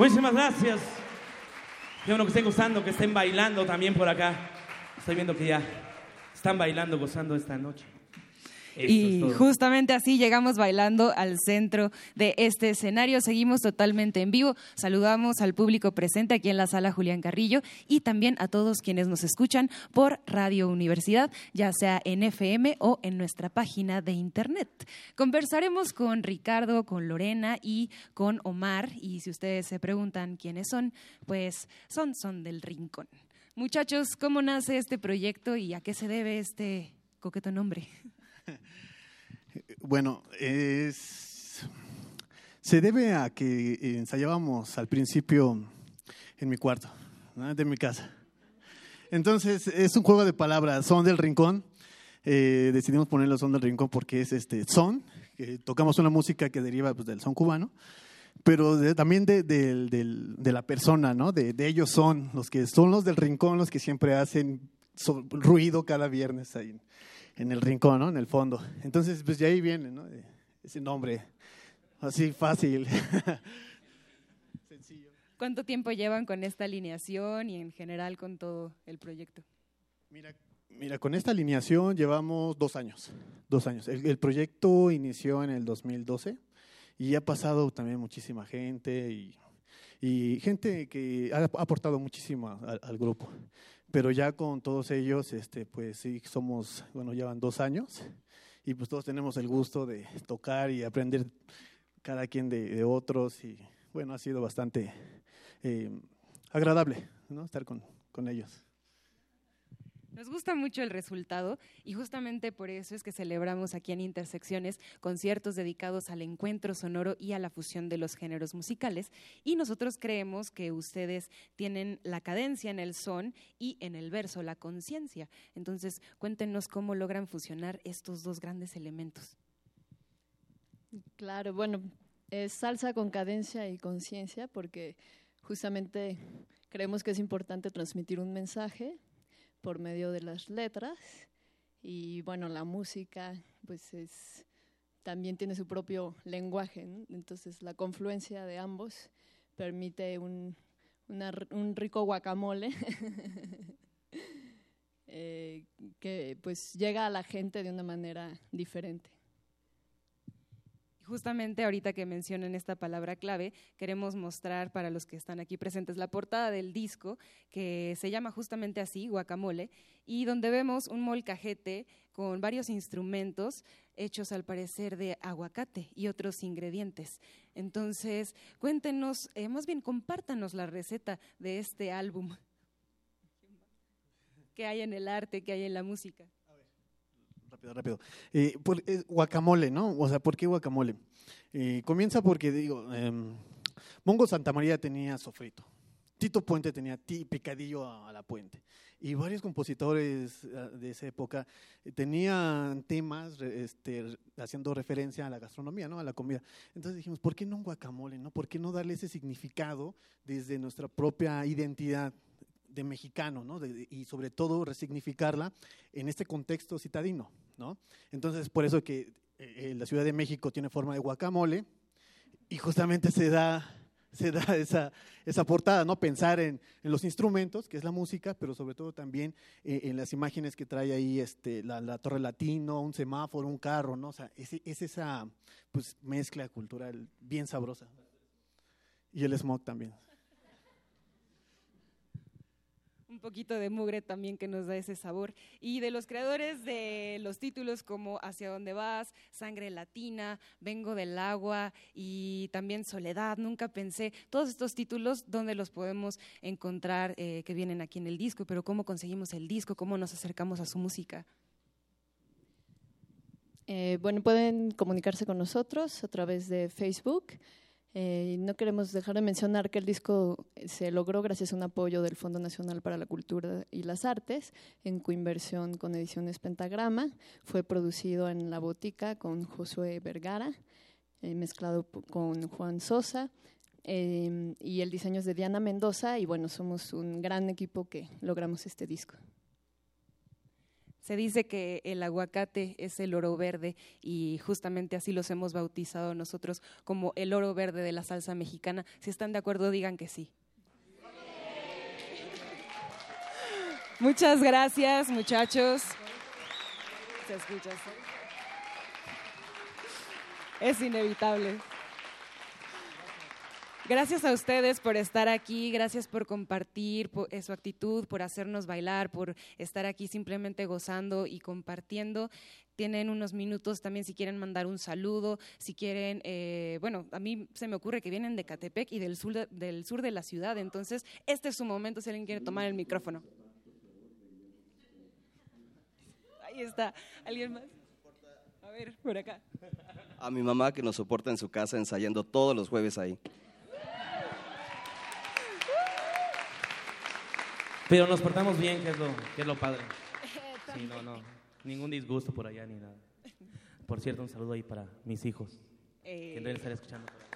Muchísimas gracias. Qué bueno que estén gozando, que estén bailando también por acá. Estoy viendo que ya están bailando, gozando esta noche. Y es justamente así llegamos bailando al centro de este escenario. Seguimos totalmente en vivo. Saludamos al público presente aquí en la sala Julián Carrillo y también a todos quienes nos escuchan por Radio Universidad, ya sea en FM o en nuestra página de internet. Conversaremos con Ricardo, con Lorena y con Omar. Y si ustedes se preguntan quiénes son, pues son, son del Rincón. Muchachos, ¿cómo nace este proyecto y a qué se debe este coqueto nombre? Bueno, se debe a que ensayábamos al principio en mi cuarto, de mi casa. Entonces, es un juego de palabras, son del rincón. Eh, decidimos ponerlo son del rincón porque es este son, que tocamos una música que deriva pues, del son cubano, pero también de, de la persona, ¿no? De, ellos son, los que son los del rincón, los que siempre hacen ruido cada viernes ahí en, el rincón, ¿no? En el fondo. Entonces, pues de ahí viene, ¿no? Ese nombre, así fácil. (laughs) ¿Cuánto tiempo llevan con esta alineación y en general con todo el proyecto? Mira, con esta alineación llevamos dos años. Dos años. El, el proyecto inició en el 2012 y ha pasado también muchísima gente y, y gente que ha aportado muchísimo al, al grupo. Pero ya con todos ellos, este, pues sí, somos, bueno, llevan dos años y pues todos tenemos el gusto de tocar y aprender cada quien de, otros y bueno, ha sido bastante eh, agradable ¿no? estar con, con ellos. Nos gusta mucho el resultado y justamente por eso es que celebramos aquí en Intersecciones conciertos dedicados al encuentro sonoro y a la fusión de los géneros musicales y nosotros creemos que ustedes tienen la cadencia en el son y en el verso la conciencia. Entonces, cuéntenos cómo logran fusionar estos dos grandes elementos. Claro, bueno, es salsa con cadencia y conciencia porque justamente creemos que es importante transmitir un mensaje por medio de las letras y bueno, la música pues es también tiene su propio lenguaje, entonces la confluencia de ambos permite un, un rico guacamole (laughs) eh, que pues llega a la gente de una manera diferente. Justamente ahorita que mencionan esta palabra clave, queremos mostrar para los que están aquí presentes la portada del disco, que se llama justamente así, Guacamole, y donde vemos un molcajete con varios instrumentos hechos al parecer de aguacate y otros ingredientes. Entonces, cuéntenos, eh, más bien compártanos la receta de este álbum. ¿Qué hay en el arte, qué hay en la música? Rápido, rápido. Eh, por- eh, guacamole, ¿no? O sea, ¿por qué guacamole? Eh, comienza porque, digo, em, Mongo Santa María tenía sofrito. Tito Puente tenía picadillo a, a la puente. Y varios compositores ah, de esa época eh, tenían temas este, haciendo referencia a la gastronomía, ¿no? A la comida. Entonces dijimos, ¿por qué no un guacamole, no? ¿Por qué no darle ese significado desde nuestra propia identidad de mexicano, ¿no? Y sobre todo resignificarla en este contexto citadino, ¿no? Entonces, por eso que eh, la Ciudad de México tiene forma de guacamole y justamente se da, se da esa, esa portada, ¿no? Pensar en, los instrumentos, que es la música, pero sobre todo también eh, en las imágenes que trae ahí este, la, Torre Latino, un semáforo, un carro, ¿no? O sea, es, es esa pues, mezcla cultural bien sabrosa. Y el smog también. Un poquito de mugre también que nos da ese sabor. Y de los creadores de los títulos como Hacia dónde vas, Sangre Latina, Vengo del agua y también Soledad, nunca pensé, todos estos títulos, ¿dónde los podemos encontrar eh, que vienen aquí en el disco? Pero ¿cómo conseguimos el disco? ¿Cómo nos acercamos a su música? Eh, bueno, pueden comunicarse con nosotros a través de Facebook. Eh, no queremos dejar de mencionar que el disco se logró gracias a un apoyo del Fondo Nacional para la Cultura y las Artes, en coinversión con Ediciones Pentagrama. Fue producido en La Botica con Josué Vergara, eh, mezclado con Juan Sosa. eh, y el diseño es de Diana Mendoza. Y bueno, somos un gran equipo que logramos este disco. Se dice que el aguacate es el oro verde y justamente así los hemos bautizado nosotros como el oro verde de la salsa mexicana. Si están de acuerdo, digan que sí. Muchas gracias, muchachos. Se escucha. Es inevitable. Gracias a ustedes por estar aquí, gracias por compartir por, eh, su actitud, por hacernos bailar, por estar aquí simplemente gozando y compartiendo. Tienen unos minutos también si quieren mandar un saludo, si quieren, eh, bueno, a mí se me ocurre que vienen de Catepec y del sur de, del sur de la ciudad, entonces este es su momento si alguien quiere tomar el micrófono. Ahí está, ¿alguien más? A ver, por acá. A mi mamá que nos soporta en su casa ensayando todos los jueves ahí. Pero nos portamos bien, que es lo, que es lo padre. (laughs) Sí, no, no. Ningún disgusto por allá ni nada. Por cierto, un saludo ahí para mis hijos. Eh. Que deben estar escuchando. por ahí.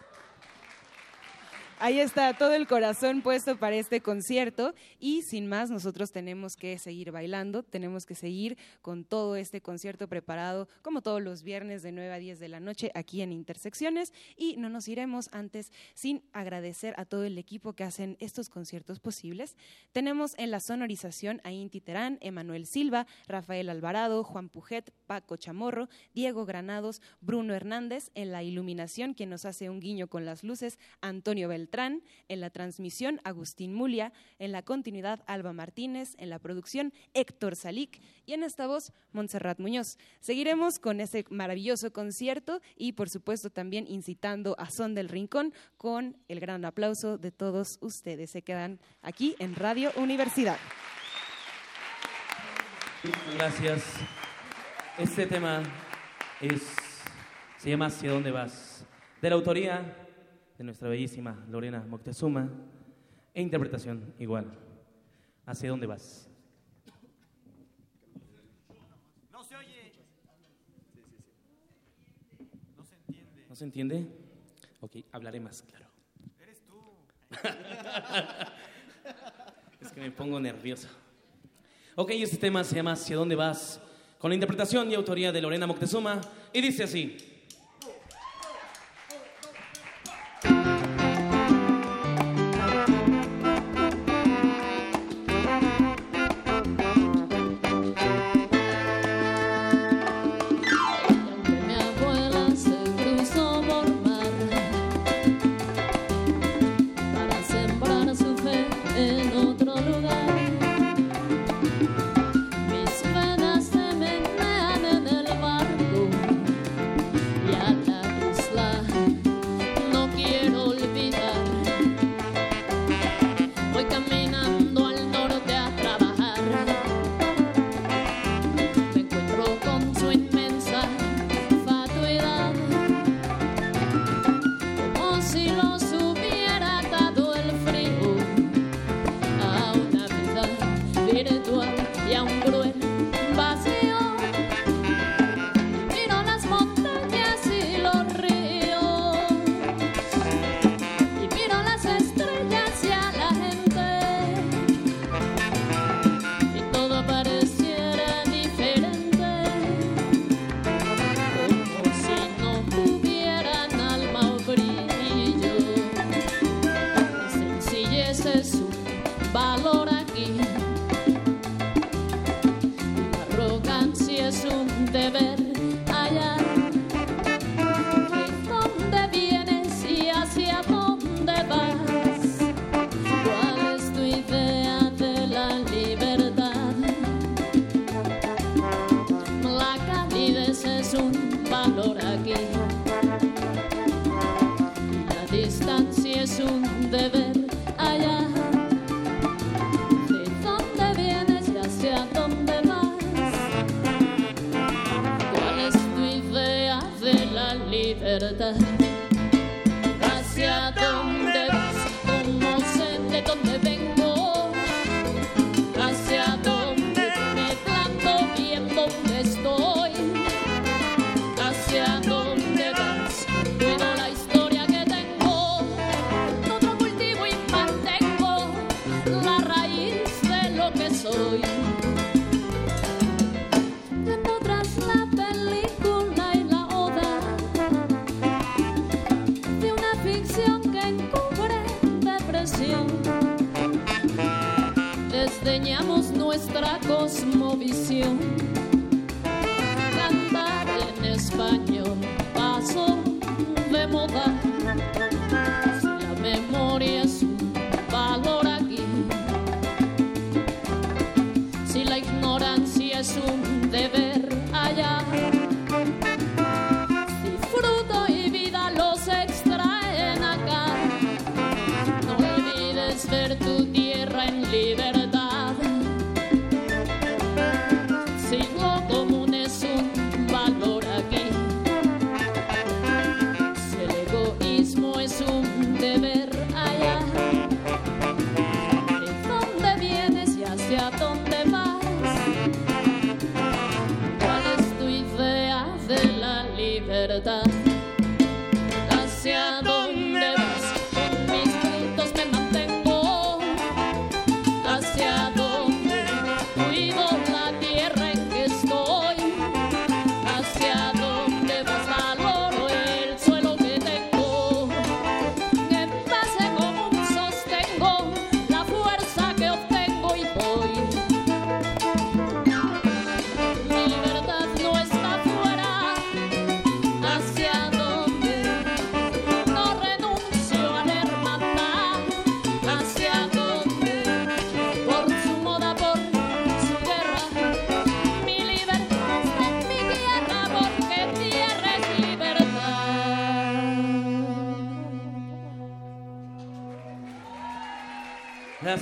Ahí está todo el corazón puesto para este concierto. Y sin más nosotros tenemos que seguir bailando, tenemos que seguir con todo este concierto preparado como todos los viernes de 9 a 10 de la noche aquí en Intersecciones. Y no nos iremos antes sin agradecer a todo el equipo que hacen estos conciertos posibles. Tenemos en la sonorización a Inti Terán, Emanuel Silva, Rafael Alvarado, Juan Pujet, Paco Chamorro, Diego Granados, Bruno Hernández, en la iluminación quien nos hace un guiño con las luces, Antonio Beltrán, en la transmisión Agustín Mulia, en la continuidad Alba Martínez, en la producción Héctor Salic y en esta voz Montserrat Muñoz. Seguiremos con ese maravilloso concierto y por supuesto también incitando a Son del Rincón con el gran aplauso de todos ustedes. Se quedan aquí en Radio Universidad. Gracias. Este tema es, se llama ¿Hacia dónde vas? De la autoría de nuestra bellísima Lorena Moctezuma e interpretación igual. ¿Hacia dónde vas? No se oye. No se entiende. ¿No se entiende? Ok, hablaré más claro. Eres tú. (laughs) Es que me pongo nervioso. Ok, este tema se llama ¿Hacia dónde vas? Con la interpretación y autoría de Lorena Moctezuma y dice así.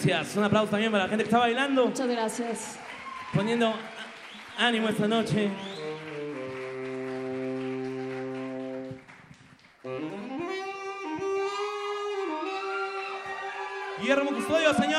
Un aplauso también para la gente que está bailando. Muchas gracias. Poniendo ánimo esta noche. Guillermo Custodio, señor.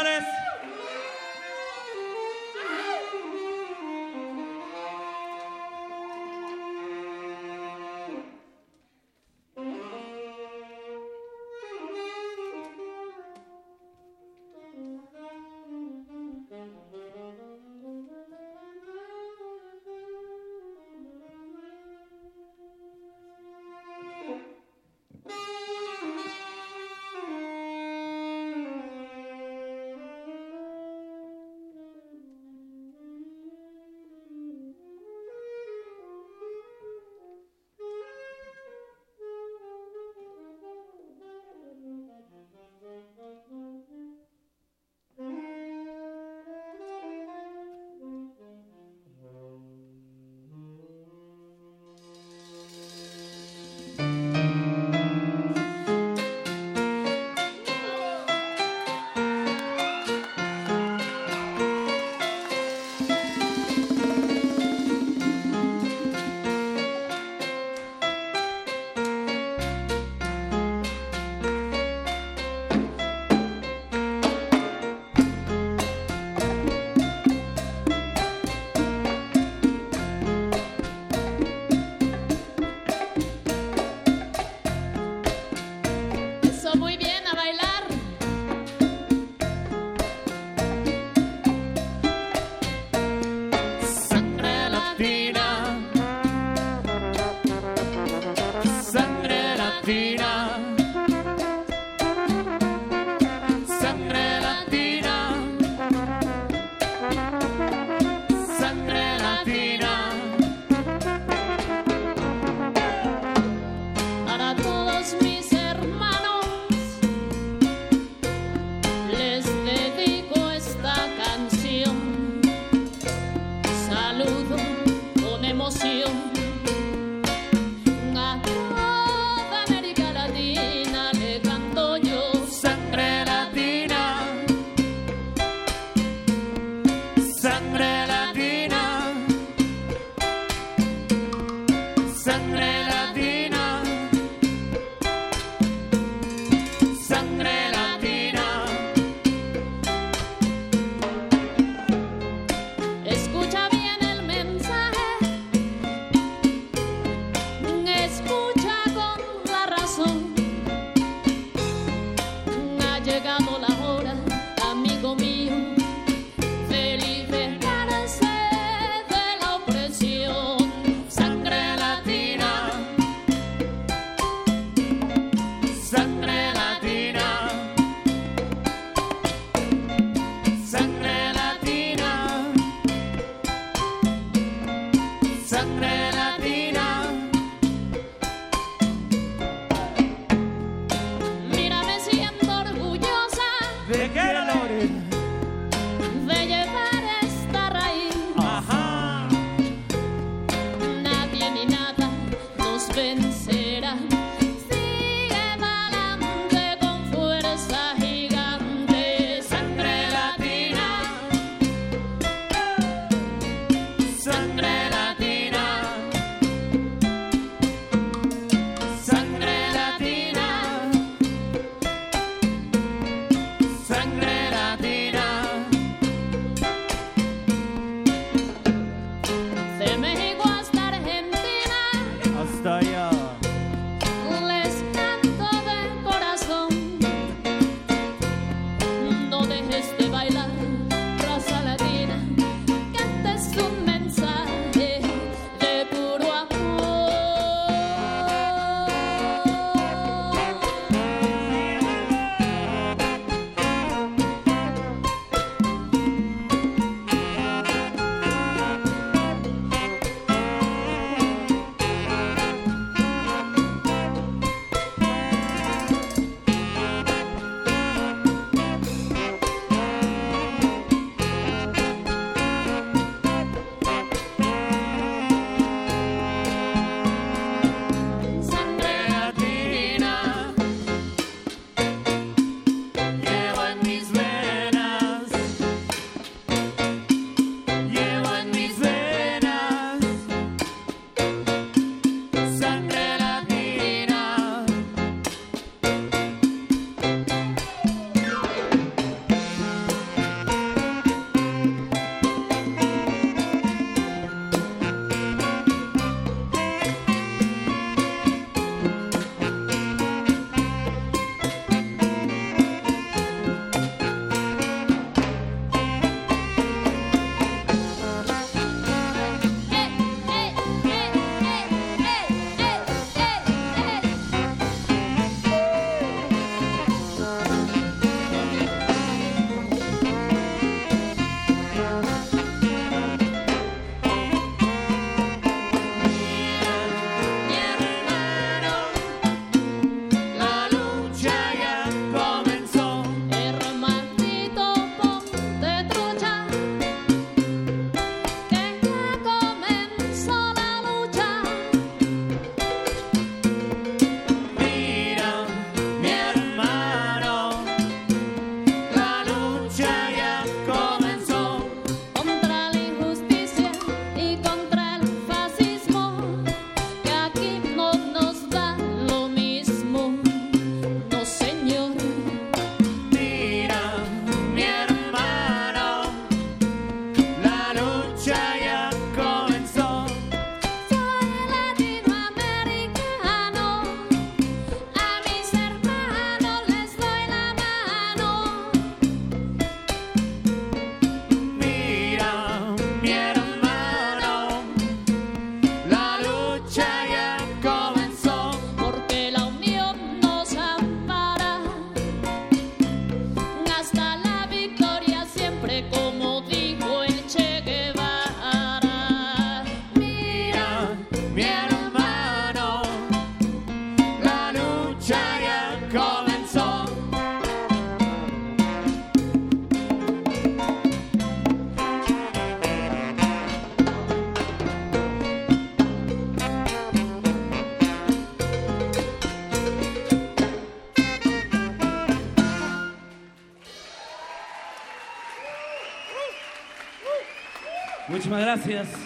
Gracias.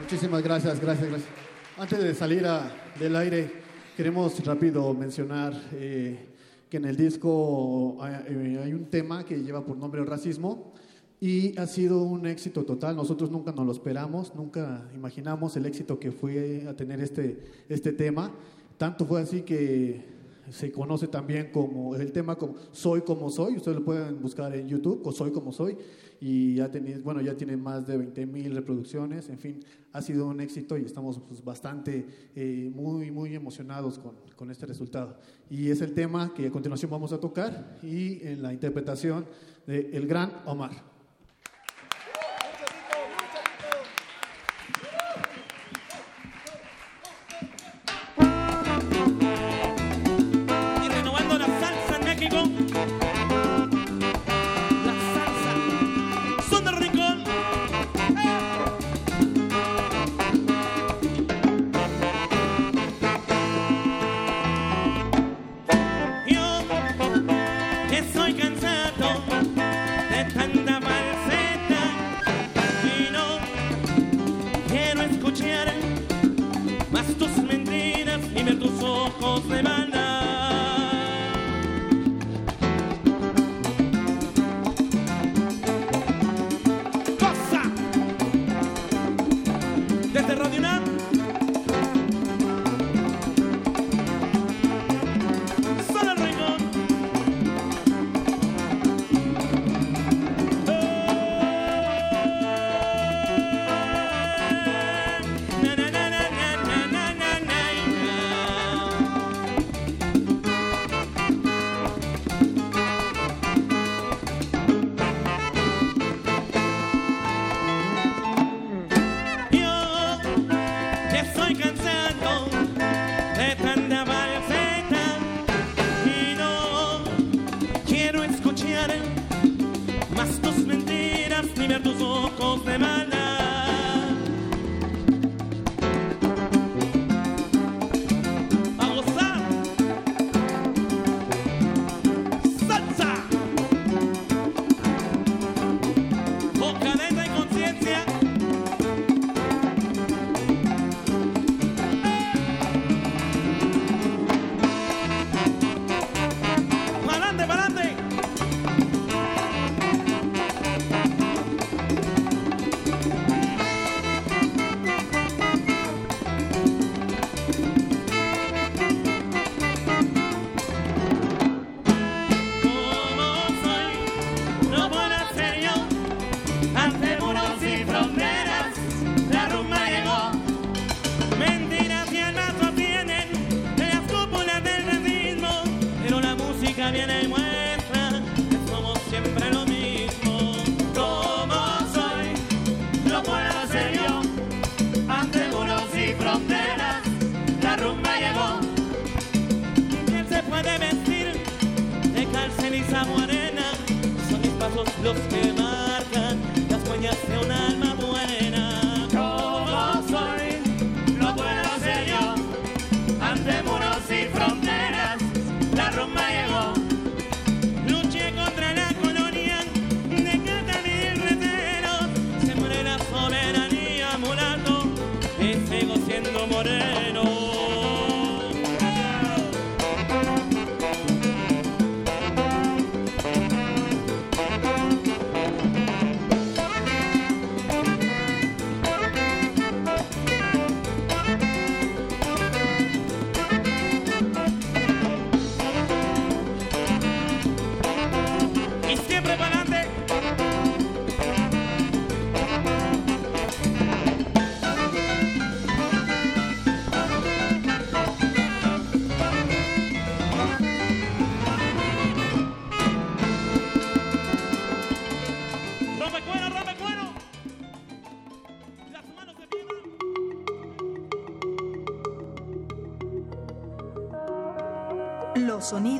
Muchísimas gracias, gracias, gracias. Antes de salir a- del aire, queremos rápido mencionar eh, que en el disco hay, eh, hay un tema que lleva por nombre el racismo y ha sido un éxito total. Nosotros nunca nos lo esperamos, nunca imaginamos el éxito que fue a tener este, este tema. Tanto fue así que se conoce también como el tema como Soy como soy. Ustedes lo pueden buscar en YouTube, con Soy como soy. Y ya, teni- bueno, ya tiene más de 20 mil reproducciones. En fin, ha sido un éxito y estamos pues, bastante, eh, muy, muy emocionados con, con este resultado. Y es el tema que a continuación vamos a tocar y en la interpretación de El Gran Omar.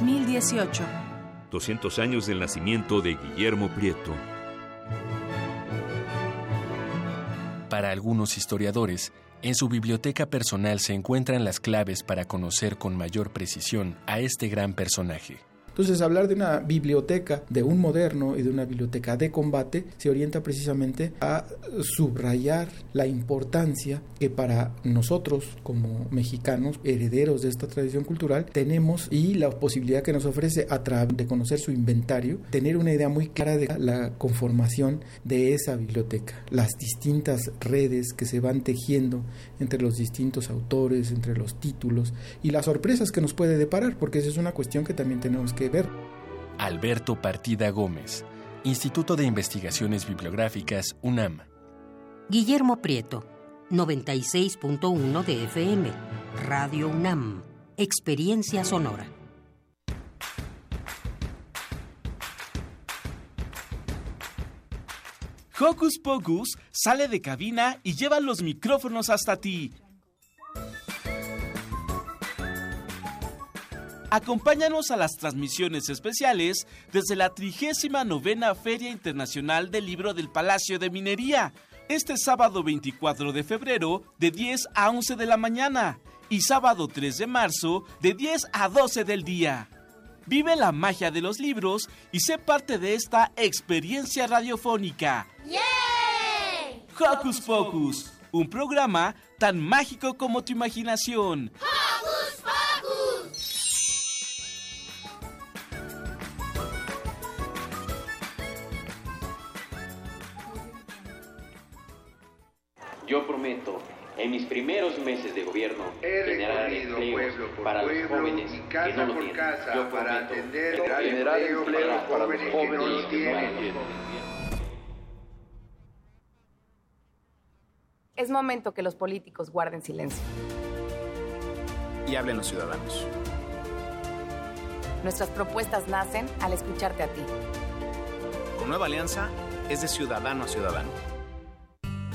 2018. 200 años del nacimiento de Guillermo Prieto. Para algunos historiadores, en su biblioteca personal se encuentran las claves para conocer con mayor precisión a este gran personaje. Entonces, hablar de una biblioteca de un moderno y de una biblioteca de combate se orienta precisamente a subrayar la importancia que para nosotros como mexicanos, herederos de esta tradición cultural, tenemos y la posibilidad que nos ofrece a través de conocer su inventario, tener una idea muy clara de la conformación de esa biblioteca, las distintas redes que se van tejiendo entre los distintos autores, entre los títulos y las sorpresas que nos puede deparar, porque esa es una cuestión que también tenemos que ver. Alberto Partida Gómez, Instituto de Investigaciones Bibliográficas, UNAM. Guillermo Prieto, 96.1 de FM, Radio UNAM, Experiencia Sonora. Hocus Pocus sale de cabina y lleva los micrófonos hasta ti. Acompáñanos a las transmisiones especiales desde la 39 Feria Internacional del Libro del Palacio de Minería, este sábado 24 de febrero de 10 a 11 de la mañana y sábado 3 de marzo de 10 a 12 del día. Vive la magia de los libros y sé parte de esta experiencia radiofónica. ¡Yay! Hocus Pocus, un programa tan mágico como tu imaginación. ¡Hocus Pocus! Yo prometo, en mis primeros meses de gobierno, generar empleos para los jóvenes que no lo tienen. Yo prometo generar empleos para los jóvenes que no lo tienen. Es momento que los políticos guarden silencio. Y hablen los ciudadanos. Nuestras propuestas nacen al escucharte a ti. Con Nueva Alianza es de ciudadano a ciudadano.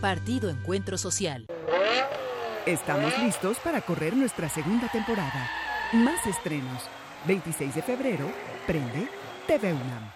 Partido Encuentro Social. Estamos listos para correr nuestra segunda temporada. Más estrenos. 26 de febrero, prende TV UNAM.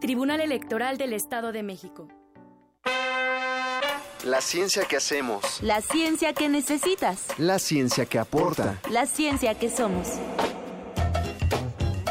Tribunal Electoral del Estado de México. La ciencia que hacemos. La ciencia que necesitas. La ciencia que aporta. La ciencia que somos.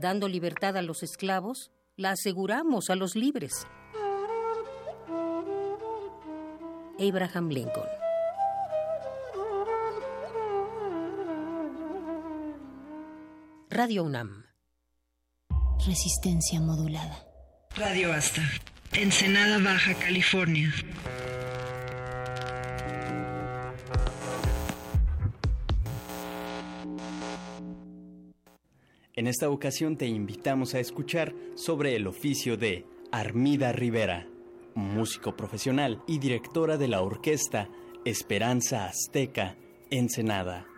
Dando libertad a los esclavos, la aseguramos a los libres. Abraham Lincoln. Radio UNAM. Resistencia modulada. Radio Asta. Ensenada Baja, California. En esta ocasión te invitamos a escuchar sobre el oficio de Armida Rivera, músico profesional y directora de la orquesta Esperanza Azteca, Ensenada.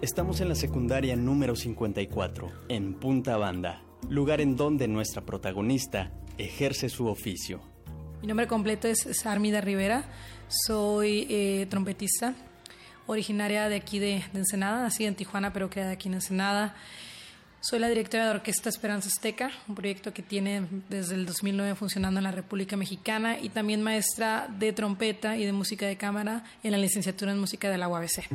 Estamos en la secundaria número 54, en Punta Banda, lugar en donde nuestra protagonista ejerce su oficio. Mi nombre completo es Armida Rivera, soy eh, trompetista originaria de aquí de, Ensenada, nací en Tijuana, pero creada aquí en Ensenada. Soy la directora de Orquesta Esperanza Azteca, un proyecto que tiene desde el 2009 funcionando en la República Mexicana y también maestra de trompeta y de música de cámara en la licenciatura en música de la UABC.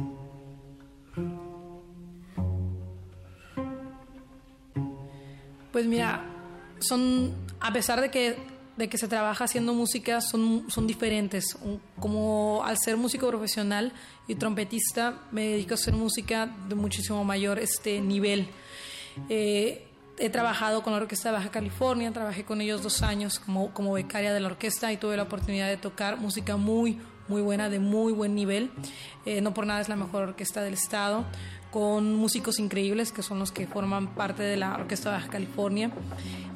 Pues mira, son, a pesar de que de que se trabaja haciendo música son, son diferentes. Como al ser músico profesional y trompetista, me dedico a hacer música de muchísimo mayor este nivel. Eh, he trabajado con la Orquesta de Baja California, trabajé con ellos dos años como, como becaria de la orquesta y tuve la oportunidad de tocar música muy, muy buena, de muy buen nivel. Eh, no por nada es la mejor orquesta del estado con músicos increíbles que son los que forman parte de la Orquesta de Baja California.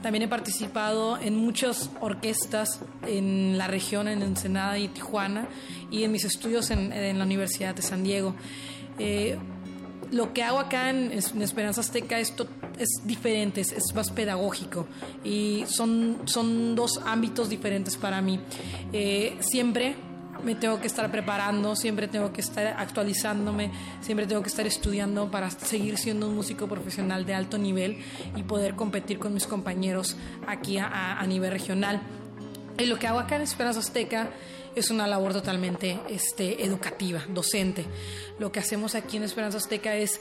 También he participado en muchas orquestas en la región, en Ensenada y Tijuana, y en mis estudios en, la Universidad de San Diego. Eh, lo que hago acá en, Esperanza Azteca es, es diferente, es, más pedagógico y son, son dos ámbitos diferentes para mí. Eh, siempre me tengo que estar preparando, siempre tengo que estar actualizándome, siempre tengo que estar estudiando para seguir siendo un músico profesional de alto nivel y poder competir con mis compañeros aquí a, nivel regional. Y lo que hago acá en Esperanza Azteca es una labor totalmente este, educativa, docente. Lo que hacemos aquí en Esperanza Azteca es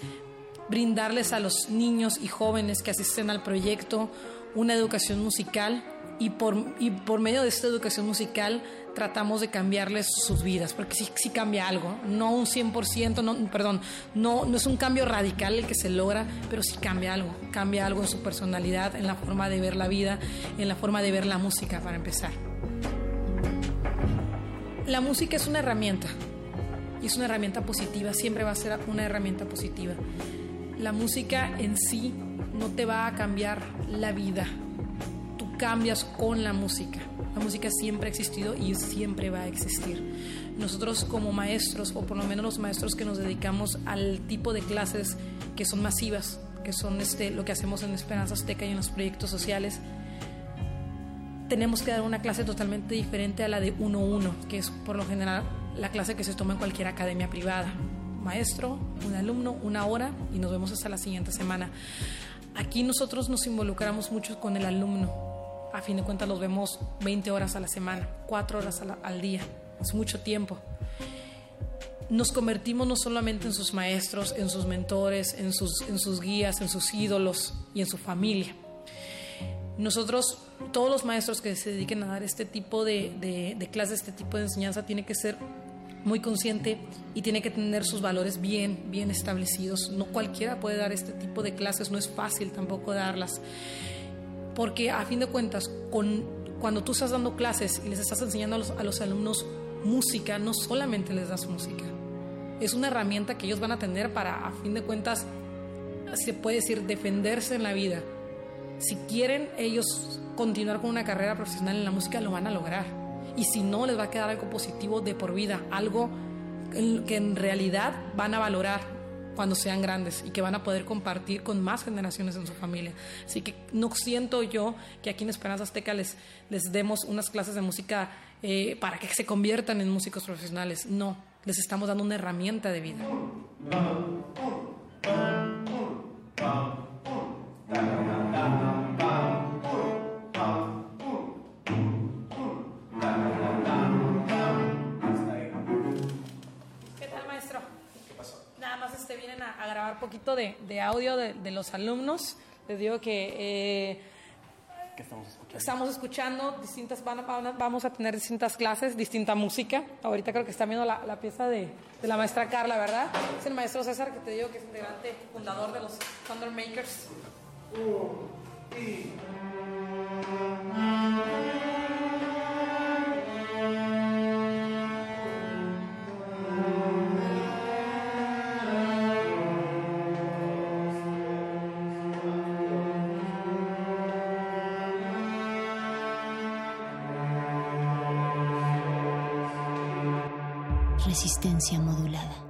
brindarles a los niños y jóvenes que asisten al proyecto una educación musical y por, y por medio de esta educación musical tratamos de cambiarles sus vidas, porque sí, sí cambia algo, no un 100%, no, perdón, no, no es un cambio radical el que se logra, pero sí cambia algo, cambia algo en su personalidad, en la forma de ver la vida, en la forma de ver la música, para empezar. La música es una herramienta, y es una herramienta positiva, siempre va a ser una herramienta positiva. La música en sí no te va a cambiar la vida, tú cambias con la música la música siempre ha existido y siempre va a existir. Nosotros como maestros, o por lo menos los maestros que nos dedicamos al tipo de clases que son masivas, que son este, lo que hacemos en Esperanza Azteca y en los proyectos sociales, tenemos que dar una clase totalmente diferente a la de 1-1, que es por lo general la clase que se toma en cualquier academia privada. Maestro, un alumno, una hora y nos vemos hasta la siguiente semana. Aquí nosotros nos involucramos mucho con el alumno, a fin de cuentas los vemos 20 horas a la semana, 4 horas al día, es mucho tiempo. Nos convertimos no solamente en sus maestros, en sus mentores, en sus, en sus guías, en sus ídolos y en su familia. Nosotros, todos los maestros que se dediquen a dar este tipo de, de, de clases, este tipo de enseñanza, tiene que ser muy consciente y tiene que tener sus valores bien, bien establecidos. No cualquiera puede dar este tipo de clases, no es fácil tampoco darlas. Porque a fin de cuentas, cuando tú estás dando clases y les estás enseñando a los, a los alumnos música, no solamente les das música. Es una herramienta que ellos van a tener para, a fin de cuentas, se puede decir, defenderse en la vida. Si quieren ellos continuar con una carrera profesional en la música, lo van a lograr. Y si no, les va a quedar algo positivo de por vida, algo que en realidad van a valorar cuando sean grandes y que van a poder compartir con más generaciones en su familia. Así que no siento yo que aquí en Esperanza Azteca les, les demos unas clases de música eh, para que se conviertan en músicos profesionales. No, les estamos dando una herramienta de vida. A, a grabar poquito de, de audio de, de, los alumnos. Les digo que... Eh, ¿Qué estamos escuchando? Estamos escuchando distintas, van, van, vamos a tener distintas clases, distinta música. Ahorita creo que están viendo la, la pieza de, de, la maestra Carla, ¿verdad? Es el maestro César que te digo que es integrante, fundador de los Thunder Makers. Modulada.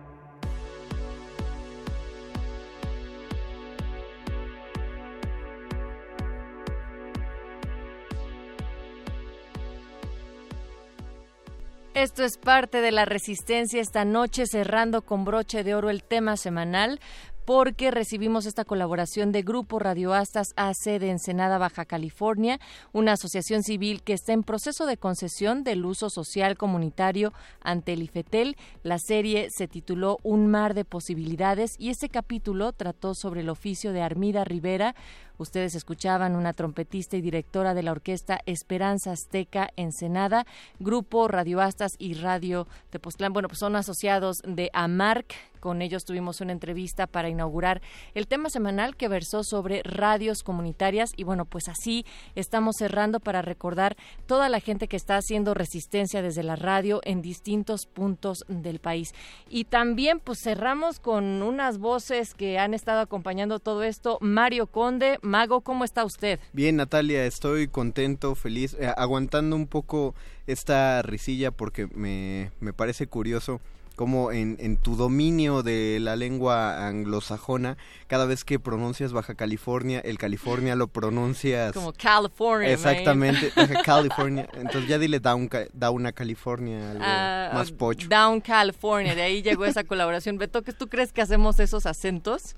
Esto es parte de la resistencia esta noche, cerrando con broche de oro el tema semanal porque recibimos esta colaboración de Grupo Radioastas AC de Ensenada, Baja California, una asociación civil que está en proceso de concesión del uso social comunitario ante el IFETEL. La serie se tituló Un mar de posibilidades y ese capítulo trató sobre el oficio de Armida Rivera, Ustedes escuchaban una trompetista y directora de la orquesta Esperanza Azteca Ensenada, Grupo Radioastas y Radio Tepoztlán. Bueno, pues son asociados de AMARC. Con ellos tuvimos una entrevista para inaugurar el tema semanal que versó sobre radios comunitarias. Y bueno, pues así estamos cerrando para recordar toda la gente que está haciendo resistencia desde la radio en distintos puntos del país. Y también pues cerramos con unas voces que han estado acompañando todo esto. Mario Conde, Mago, ¿cómo está usted? Bien, Natalia, estoy contento, feliz, eh, aguantando un poco esta risilla porque me, me parece curioso cómo en, en, tu dominio de la lengua anglosajona, cada vez que pronuncias Baja California, el California lo pronuncias... Como California. Exactamente, (laughs) Baja California. Entonces ya dile Down, down a California, algo uh, más pocho. Down California, de ahí llegó esa colaboración. Beto, ¿tú crees que hacemos esos acentos?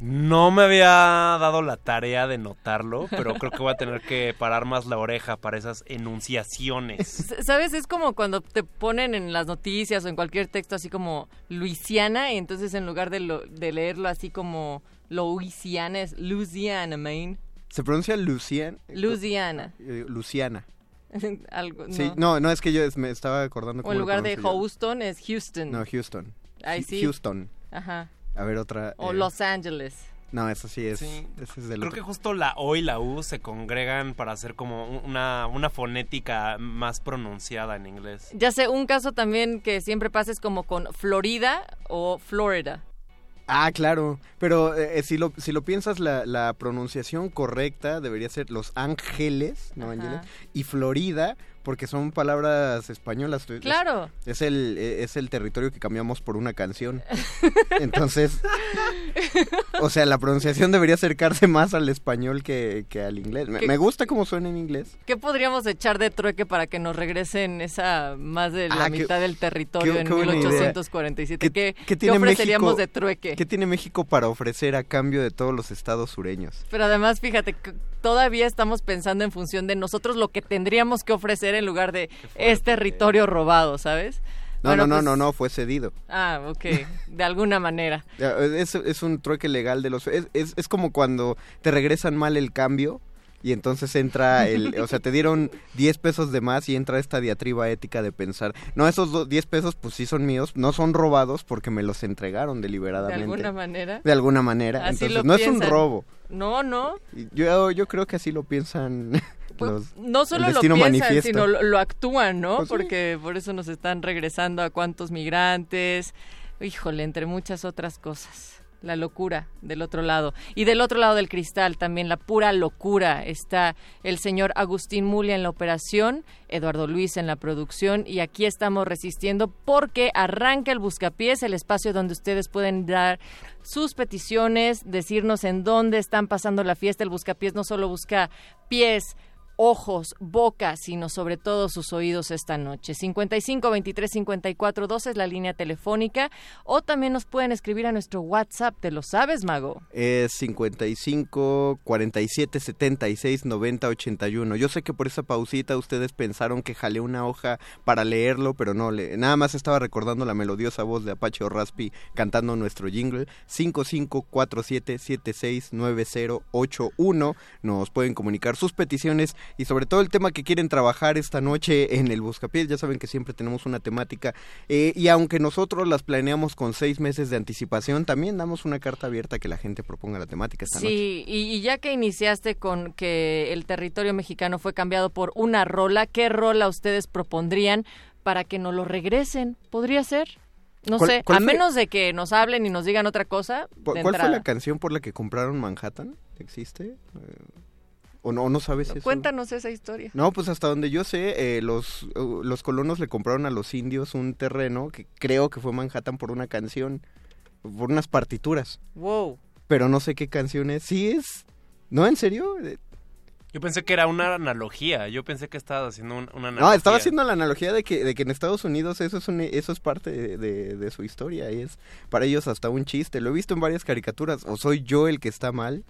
No me había dado la tarea de notarlo, pero creo que voy a tener que parar más la oreja para esas enunciaciones. (laughs) ¿Sabes? Es como cuando te ponen en las noticias o en cualquier texto así como Luisiana y entonces en lugar de, lo, de leerlo así como Louisiana es Louisiana, Maine. ¿Se pronuncia Luciana? Luciana. Eh, Luciana. (laughs) Algo, no. Sí, no, no, es que yo me estaba acordando. O en lugar de Houston es Houston. No, Houston. Ahí sí. Houston. Ajá. A ver, otra. O eh... Los Ángeles. No, eso sí es. Sí. Ese es del Creo otro. que justo la O y la U se congregan para hacer como una, una fonética más pronunciada en inglés. Ya sé, un caso también que siempre pasa es como con Florida o Florida. Ah, claro. Pero eh, si, lo, si lo piensas, la, la, pronunciación correcta debería ser Los Ángeles, ¿no, Ángeles? Y Florida, porque son palabras españolas. Claro. Es, es, el, es el territorio que cambiamos por una canción. (laughs) Entonces, o sea, la pronunciación debería acercarse más al español que, que al inglés. Me, me, gusta cómo suena en inglés. ¿Qué podríamos echar de trueque para que nos regresen esa más de la ah, mitad qué, del territorio qué, en qué 1847? ¿Qué, ¿Qué, tiene ofreceríamos México, de trueque? ¿Qué tiene México para ofrecer a cambio de todos los estados sureños? Pero además, fíjate, todavía estamos pensando en función de nosotros lo que tendríamos que ofrecer en lugar de es territorio robado, ¿sabes? No, bueno, no, pues... no, no, no, fue cedido. Ah, ok, de alguna manera. (laughs) Es, es un trueque legal de los... Es, es, es, como cuando te regresan mal el cambio y entonces entra el, o sea, te dieron 10 pesos de más y entra esta diatriba ética de pensar, no, esos do- 10 pesos pues sí son míos, no son robados porque me los entregaron De deliberadamente. alguna manera. De alguna manera, Así entonces lo no es un robo. No, no. Yo, yo creo que así lo piensan (laughs) los, No solo lo piensan, sino lo, lo actúan, ¿no? Pues sí. Porque por eso nos están regresando a cuántos migrantes. Híjole, entre muchas otras cosas. La locura del otro lado. Y del otro lado del cristal también, la pura locura. Está el señor Agustín Mulia en la operación, Eduardo Luis en la producción. Y aquí estamos resistiendo porque arranca el Buscapiés, el espacio donde ustedes pueden dar sus peticiones, decirnos en dónde están pasando la fiesta. El Buscapiés no solo busca pies, ojos, boca, sino sobre todo sus oídos esta noche. 55 23 54 12 es la línea telefónica o también nos pueden escribir a nuestro WhatsApp, ¿te lo sabes, Mago? Es 55 47 76 90 81. Yo sé que por esa pausita ustedes pensaron que jalé una hoja para leerlo, pero no, le, nada más estaba recordando la melodiosa voz de Apache o Raspi cantando nuestro jingle. 55 47 76 90 81. Nos pueden comunicar sus peticiones y sobre todo el tema que quieren trabajar esta noche en el Buscapiés. Ya saben que siempre tenemos una temática eh, y aunque nosotros las planeamos con seis meses de anticipación, también damos una carta abierta a que la gente proponga la temática esta noche. Sí, y, y ya que iniciaste con que el territorio mexicano fue cambiado por una rola, ¿qué rola ustedes propondrían para que nos lo regresen? ¿Podría ser? No ¿Cuál- sé, a fue? menos de que nos hablen y nos digan otra cosa. ¿Cu- de ¿Cuál fue la canción por la que compraron Manhattan? ¿Existe? Eh, ¿O no, no sabes eso? Cuéntanos esa historia. No, pues hasta donde yo sé, eh, los, uh, los colonos le compraron a los indios un terreno que creo que fue Manhattan por una canción, por unas partituras. Wow. Pero no sé qué canción es. ¿Sí es? ¿No? ¿En serio? Eh, Yo pensé que era una analogía. Yo pensé que estabas haciendo un- una analogía. No, estaba haciendo la analogía de que, de que en Estados Unidos eso es, un- eso es parte de, de- de su historia y es para ellos hasta un chiste. Lo he visto en varias caricaturas. ¿O soy yo el que está mal?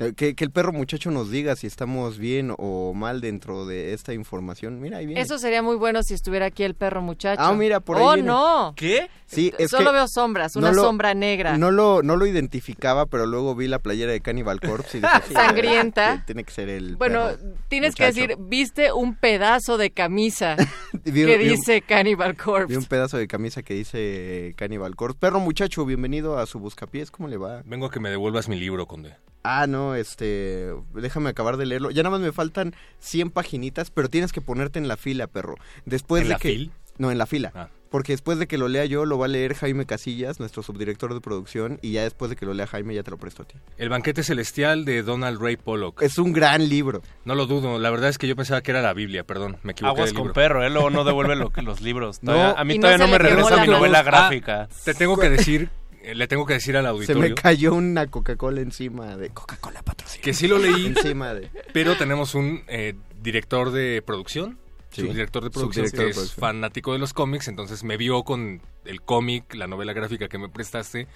Eh, Que, que el perro muchacho nos diga si estamos bien o mal dentro de esta información. Mira, ahí viene. Eso sería muy bueno si estuviera aquí el perro muchacho. Ah, mira, por ahí ¡Oh, viene. no! ¿Qué? Sí, es Solo que veo sombras, no una lo- sombra negra. No lo, no lo identificaba, pero luego vi la playera de Cannibal Corpse y dije, (laughs) sí, Sangrienta. que Tiene que ser el Bueno, perro tienes que decir, viste un pedazo de camisa (laughs) Vi- que vi un- dice Cannibal Vi Corpse. un pedazo de camisa que dice Cannibal Corpse. Perro muchacho, bienvenido a su buscapiés. ¿Cómo le va? Vengo a que me devuelvas mi libro, Conde. Ah, no, este, déjame acabar de leerlo. Ya nada más me faltan 100 paginitas, pero tienes que ponerte en la fila, perro. Después ¿En de la que fil? No, en la fila. Ah. Porque después de que lo lea yo, lo va a leer Jaime Casillas, nuestro subdirector de producción, y ya después de que lo lea Jaime, ya te lo presto a ti. El banquete celestial de Donald Ray Pollock. Es un gran libro. No lo dudo, la verdad es que yo pensaba que era la Biblia, perdón, me equivoqué Aguas de con libro. perro, ¿eh? Luego no devuelve lo- los libros. (laughs) No, Todavía- a mí no todavía no, me regresa mi novela gráfica. Ah, te tengo que decir, le tengo que decir al Se auditorio me cayó una Coca-Cola encima de Coca-Cola patrocinio. que sí lo leí, encima de... pero tenemos un eh, director de producción, Sí. subdirector de producción Subdirector de que es producción. fanático de los cómics, entonces me vio con el cómic, la novela gráfica que me prestaste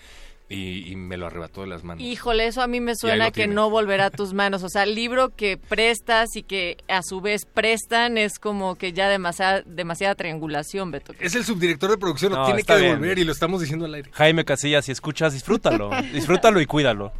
y, y me lo arrebató de las manos. Híjole, eso a mí me suena lo que tiene. no volverá a tus manos. O sea, libro que prestas y que a su vez prestan es como que ya demasiada, demasiada triangulación, Beto. Es el subdirector de producción, lo No, tiene que bien. devolver y lo estamos diciendo al aire. Jaime Casillas, si escuchas, disfrútalo. (laughs) disfrútalo y cuídalo.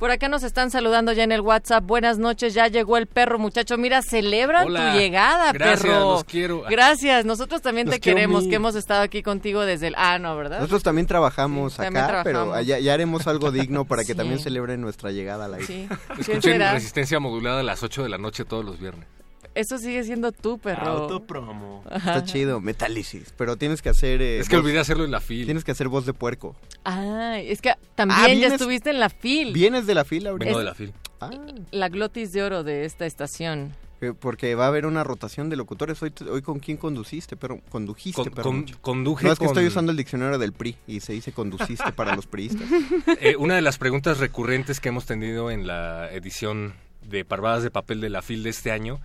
Por acá nos están saludando ya en el WhatsApp. Buenas noches, ya llegó el perro, muchacho. Mira, celebran Hola. tu llegada, Gracias, perro. los quiero. Gracias, nosotros también Los te queremos, que hemos estado aquí contigo desde el... Ah, no, ¿verdad? Nosotros también trabajamos Sí, acá, también pero ya, ya haremos algo digno para que (laughs) Sí. también celebren nuestra llegada al aire. Sí. ¿Quién Escuchen? Resistencia Modulada a las 8 de la noche todos los viernes. Eso sigue siendo tú, perro. Autopromo. Está chido, metálisis. Pero tienes que hacer. eh, Es que voz- olvidé hacerlo en la fila. Tienes que hacer voz de puerco. Ah, es que también Ah, ya estuviste en la fil. ¿Vienes de la fila ahorita? Vengo de la fila. Ah, La glotis de oro de esta estación. eh, porque va a haber una rotación de locutores. Hoy, hoy ¿con quién conduciste, pero condujiste, Con- perro con- mucho? conduje No, es que con- estoy usando el diccionario del PRI y se dice conduciste para los priistas. (laughs) Eh, una de las preguntas recurrentes que hemos tenido en la edición de Parvadas de Papel de la FIL de este año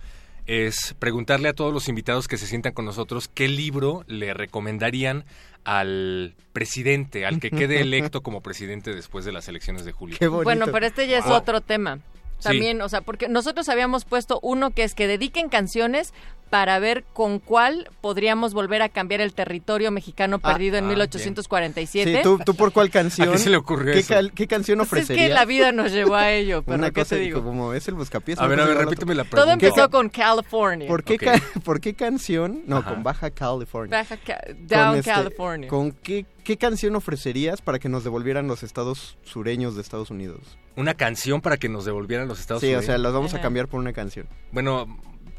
es preguntarle a todos los invitados que se sientan con nosotros qué libro le recomendarían al presidente, al que quede (laughs) electo como presidente después de las elecciones de julio. Qué. Bueno, pero este ya es Wow. otro tema. Sí. También, o sea, porque nosotros habíamos puesto uno que es que dediquen canciones para ver con cuál podríamos volver a cambiar el territorio mexicano Ah, perdido en ah, 1847. Sí, ¿tú, tú por cuál canción? (laughs) ¿A qué se le ocurrió ¿Qué, eso? cal- qué canción Pues es que la vida nos llevó a ello, (laughs) pero Una ¿qué cosa te digo? como es el buscapiés. A ver, a ver, a repíteme la otra. Todo pregunta. empezó con California. ¿Por qué, Ok. ca- ¿Por qué canción? No, Ajá. con Baja California. Baja Ca- Down este, California. ¿Con qué, qué canción ofrecerías para que nos devolvieran los estados sureños de Estados Unidos? Una canción para que nos devolvieran los Estados sí, Unidos. o sea, las vamos a Ajá. cambiar por una canción. Bueno,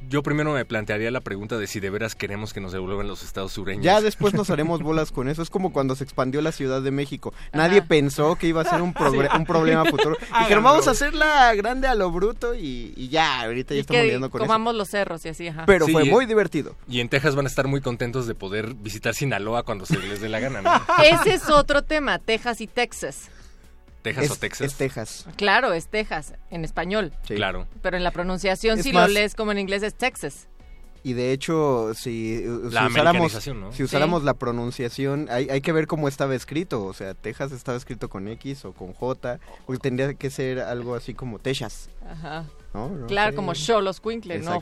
yo primero me plantearía la pregunta de si de veras queremos que nos devuelvan los estados sureños. Ya después nos haremos bolas con eso. Es como cuando se expandió la Ciudad de México. Nadie pensó que iba a ser un, un problema futuro. (laughs) Dijeron, vamos a hacerla grande a lo bruto y, y ya, ahorita ya y estamos lidiando con eso. comamos los cerros y así, ajá. Pero Sí, fue muy divertido. Y en Texas van a estar muy contentos de poder visitar Sinaloa cuando se les dé la gana, ¿no? (laughs) Ese es otro tema, Texas y Texas. Texas es, o Texas. es Texas. Claro, es Texas, en español. Sí. Claro. Pero en la pronunciación, Es si más- lo lees como en inglés, es Texas. Y de hecho, si, si La usáramos, americanización, ¿no? si usáramos la pronunciación, hay, hay que ver cómo estaba escrito. O sea, Texas estaba escrito con X o con J, porque tendría que ser algo así como Texas. Ajá. ¿No? No claro, sé. como Cholos Quincle, no eh,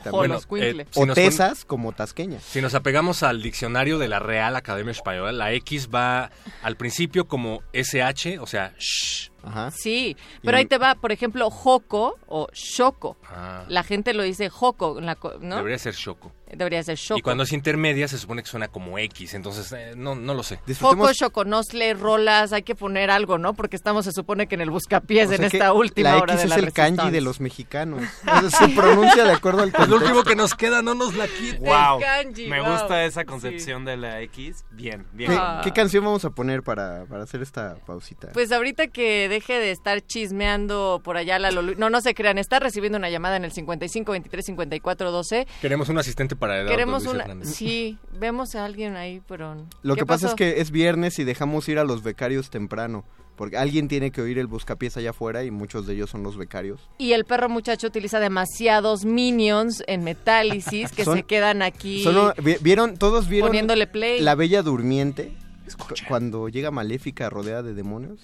Si O pon- Texas como tasqueña. Si nos apegamos al diccionario de la Real Academia Española, la X va al principio como SH, o sea, shh. Ajá. Sí, Y pero ahí te va, por ejemplo, Joco o Choco. Ah, La gente lo dice Joco, en la co- ¿no? Debería ser Choco. Debería ser Choco. Y cuando es intermedia se supone que suena como X, entonces eh, no, no lo sé. Foco, Disfrutemos- Choconosle, rolas, hay que poner algo, ¿no? Porque estamos, se supone que en el buscapiés o sea en esta última la hora X de es la el kanji de los mexicanos. Se pronuncia de acuerdo al Es (laughs) lo último contexto. que nos queda, no nos la quiten. Wow. kanji, Me wow. gusta esa concepción de la X. Bien, bien. ¿Qué, Ah. qué canción vamos a poner para, para hacer esta pausita? Pues ahorita que deje de estar chismeando por allá la Lolu... No, no se crean, está recibiendo una llamada en el 55 23 54 12. Queremos un asistente para Eduardo Queremos Luis una... Hernández. Sí, vemos a alguien ahí, pero... Lo ¿qué que pasa es pasó? que es viernes y dejamos ir a los becarios temprano. Porque alguien tiene que oír el buscapiés allá afuera y muchos de ellos son los becarios. Y el perro muchacho utiliza demasiados minions en Metálisis que Son- se quedan aquí Solo- vi- ¿Vieron? Todos vieron poniéndole play. La Bella Durmiente. Cu- Cuando llega Maléfica rodeada de demonios.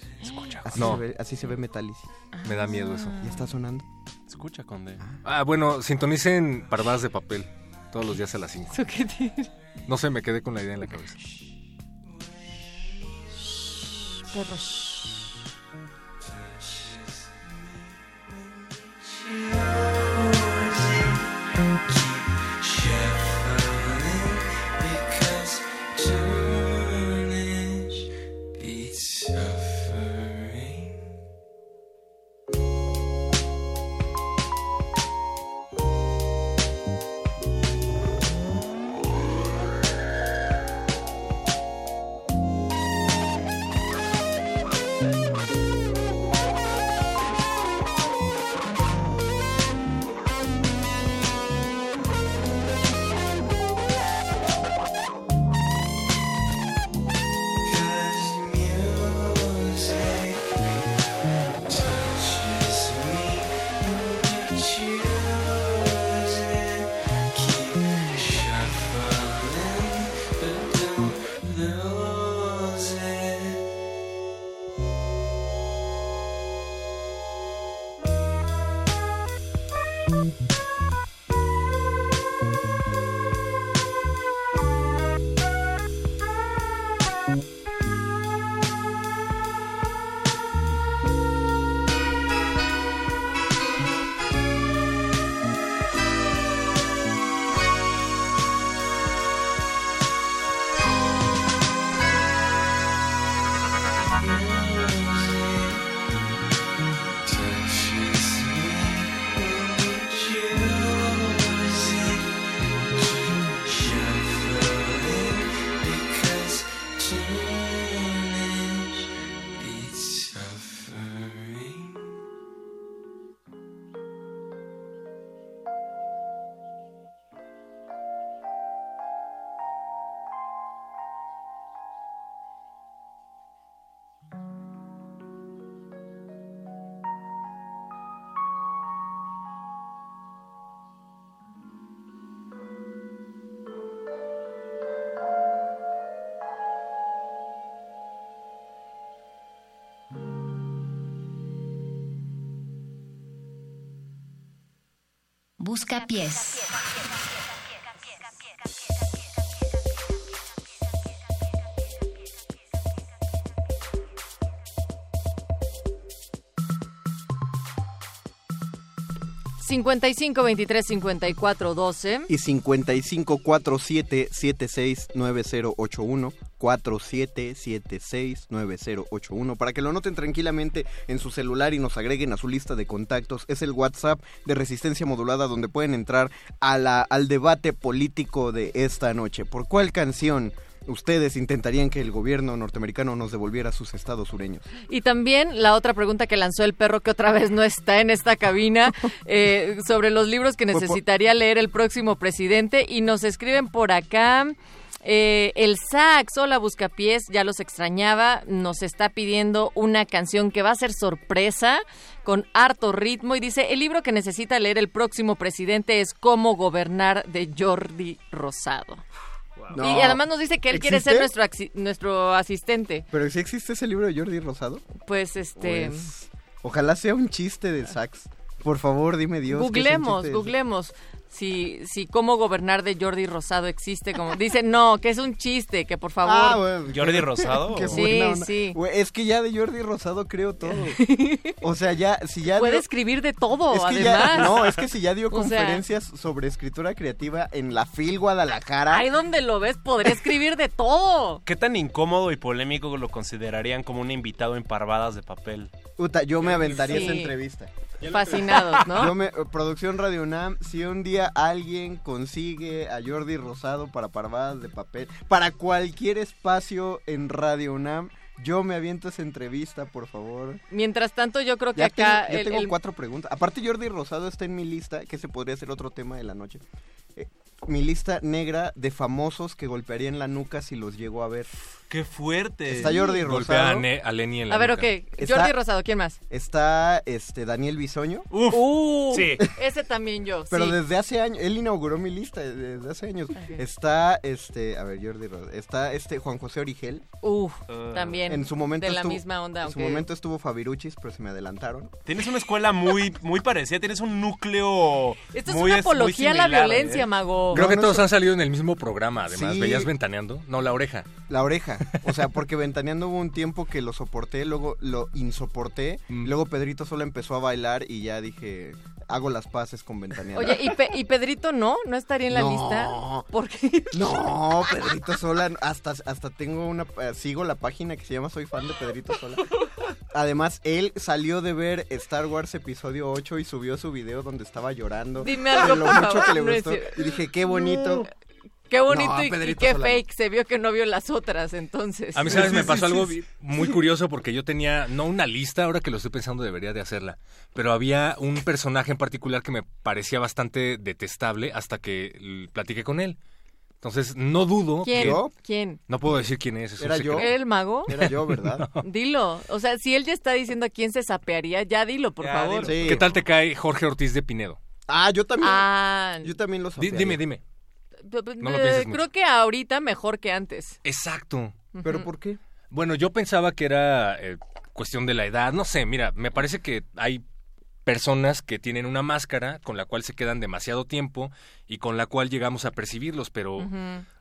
Así, No. se ve, así se ve Metálisis. Me da miedo eso. Ya está sonando. Escucha, Conde. Ah, bueno, sintonicen Parvadas de Papel todos los días a las 5. ¿Eso qué tiene? No sé, me quedé con la idea en la cabeza. Perro, pies. cincuenta y cinco veintitrés cincuenta y cuatro doce y cincuenta y cinco cuatro siete siete seis nueve cero ocho uno 4776 9081 para que lo noten tranquilamente en su celular y nos agreguen a su lista de contactos. Es el WhatsApp de Resistencia Modulada donde pueden entrar a la, al debate político de esta noche. ¿Por cuál canción ustedes intentarían que el gobierno norteamericano nos devolviera sus estados sureños. Y también la otra pregunta que lanzó el perro, que otra vez no está en esta cabina, (laughs) eh, sobre los libros que necesitaría leer el próximo presidente. Y nos escriben por acá. Eh, el sax, hola Buscapiés, ya los extrañaba, nos está pidiendo una canción que va a ser sorpresa, con harto ritmo, y dice, el libro que necesita leer el próximo presidente es Cómo gobernar de Jordi Rosado. Y además nos dice que él quiere ser nuestro, nuestro asistente. ¿Pero si existe ese libro de Jordi Rosado? Pues este... Pues, ojalá sea un chiste de sax. Por favor, dime Dios. Googlemos, googlemos si, si cómo gobernar de Jordi Rosado existe, como dice, no, que es un chiste, que por favor. Ah, Jordi Rosado. (laughs) sí, sí. es que ya de Jordi Rosado creo todo. (laughs) O sea, ya si ya puede escribir de todo, además. no, es que si ya dio (laughs) conferencias sobre escritura creativa en la FIL Guadalajara. Ahí donde lo ves podría escribir de todo. ¿Qué tan incómodo y polémico lo considerarían como un invitado en parvadas de papel? Puta, yo me aventaría esa entrevista. Fascinados, ¿no? Yo me, producción Radio UNAM, si un día alguien consigue a Jordi Rosado para parvadas de papel, para cualquier espacio en Radio UNAM, yo me aviento esa entrevista, por favor. Mientras tanto, yo creo que acá... Tengo, tengo cuatro preguntas. Aparte, Jordi Rosado está en mi lista, que se podría ser otro tema de la noche. Eh, mi lista negra de famosos que golpearían la nuca si los llego a ver. ¡Qué fuerte! Está Jordi Rosado. a, Lenny en la A ver, ok. Jordi Rosado, ¿quién más? Está este Daniel Bisoño. Uf, uh, sí. Ese también yo. Pero desde hace años, él inauguró mi lista desde hace años. Está este, a ver, Jordi Rosado. Está este Juan José Origel. Uf, ah. también. En su momento de la estuvo, misma onda. En su momento estuvo Fabiruchis, pero se me adelantaron. Tienes una escuela muy muy parecida, tienes un núcleo Esto es una apología a la violencia, ¿eh? mago. Creo que todos han salido en el mismo programa, además. ¿Veías Ventaneando? No, La Oreja. La Oreja. O sea, porque Ventaneando hubo un tiempo que lo soporté, luego lo insoporté, mm. luego Pedrito solo empezó a bailar y ya dije, hago las paces con Ventaneando. Oye, ¿y, Pedrito no? ¿No estaría en la lista? ¿Por qué? No, Pedrito Sola, hasta, hasta tengo una, eh, sigo la página que se llama Soy fan de Pedrito Sola. Además, él salió de ver Star Wars episodio 8 y subió su video donde estaba llorando. Dime algo, lo mucho que le gustó. y dije, qué bonito. Qué bonito y, qué fake. Se vio que no vio las otras, entonces. A mí, ¿sabes? me pasó algo muy curioso porque yo tenía, no una lista, ahora que lo estoy pensando debería de hacerla, pero había un personaje en particular que me parecía bastante detestable hasta que platiqué con él. Entonces, no dudo ¿Quién? que... ¿Quién? No puedo decir quién es. ¿Era yo? el mago? Era yo, ¿verdad? (laughs) (laughs) Dilo. O sea, si él ya está diciendo a quién se sapearía, ya dilo, por favor. ¿Qué tal te cae Jorge Ortiz de Pinedo? Ah, yo también. Ah. Yo también lo sapearía. Dime, dime. Creo que ahorita mejor que antes. Exacto. ¿Pero por qué? Bueno, yo pensaba que era eh, cuestión de la edad. No sé, mira, me parece que hay personas que tienen una máscara con la cual se quedan demasiado tiempo y con la cual llegamos a percibirlos, pero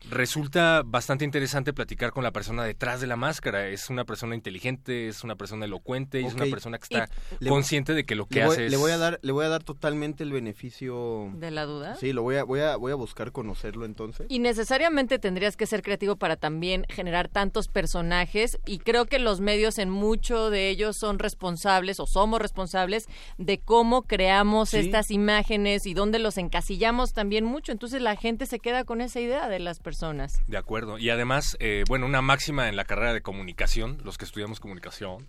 resulta bastante interesante platicar con la persona detrás de la máscara. Es una persona inteligente, es una persona elocuente y es una persona que está consciente de que lo que hace es... Le voy a dar, le voy a dar totalmente el beneficio de la duda. Sí, lo voy a, voy a, voy a buscar conocerlo entonces. Y necesariamente tendrías que ser creativo para también generar tantos personajes y creo que los medios en mucho de ellos son responsables o somos responsables de cómo creamos estas imágenes y dónde los encasillamos también mucho. Entonces la gente se queda con esa idea de las personas. De acuerdo. Y además, eh, bueno, una máxima en la carrera de comunicación, los que estudiamos comunicación,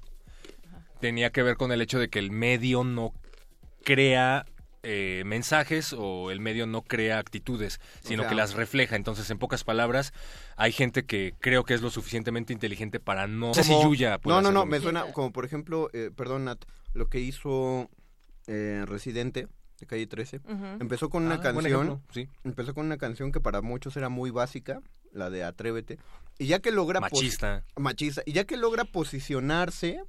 tenía que ver con el hecho de que el medio no crea eh, mensajes o el medio no crea actitudes, sino que las refleja. Entonces, en pocas palabras, hay gente que creo que es lo suficientemente inteligente para no... sé si Yuya No, no, no, me suena como por ejemplo, eh, perdón Nat, lo que hizo Residente de calle 13. Empezó con una ah, canción, sí. empezó con una canción que para muchos era muy básica, la de Atrévete, y ya que logra machista, machista, y ya que logra posicionarse,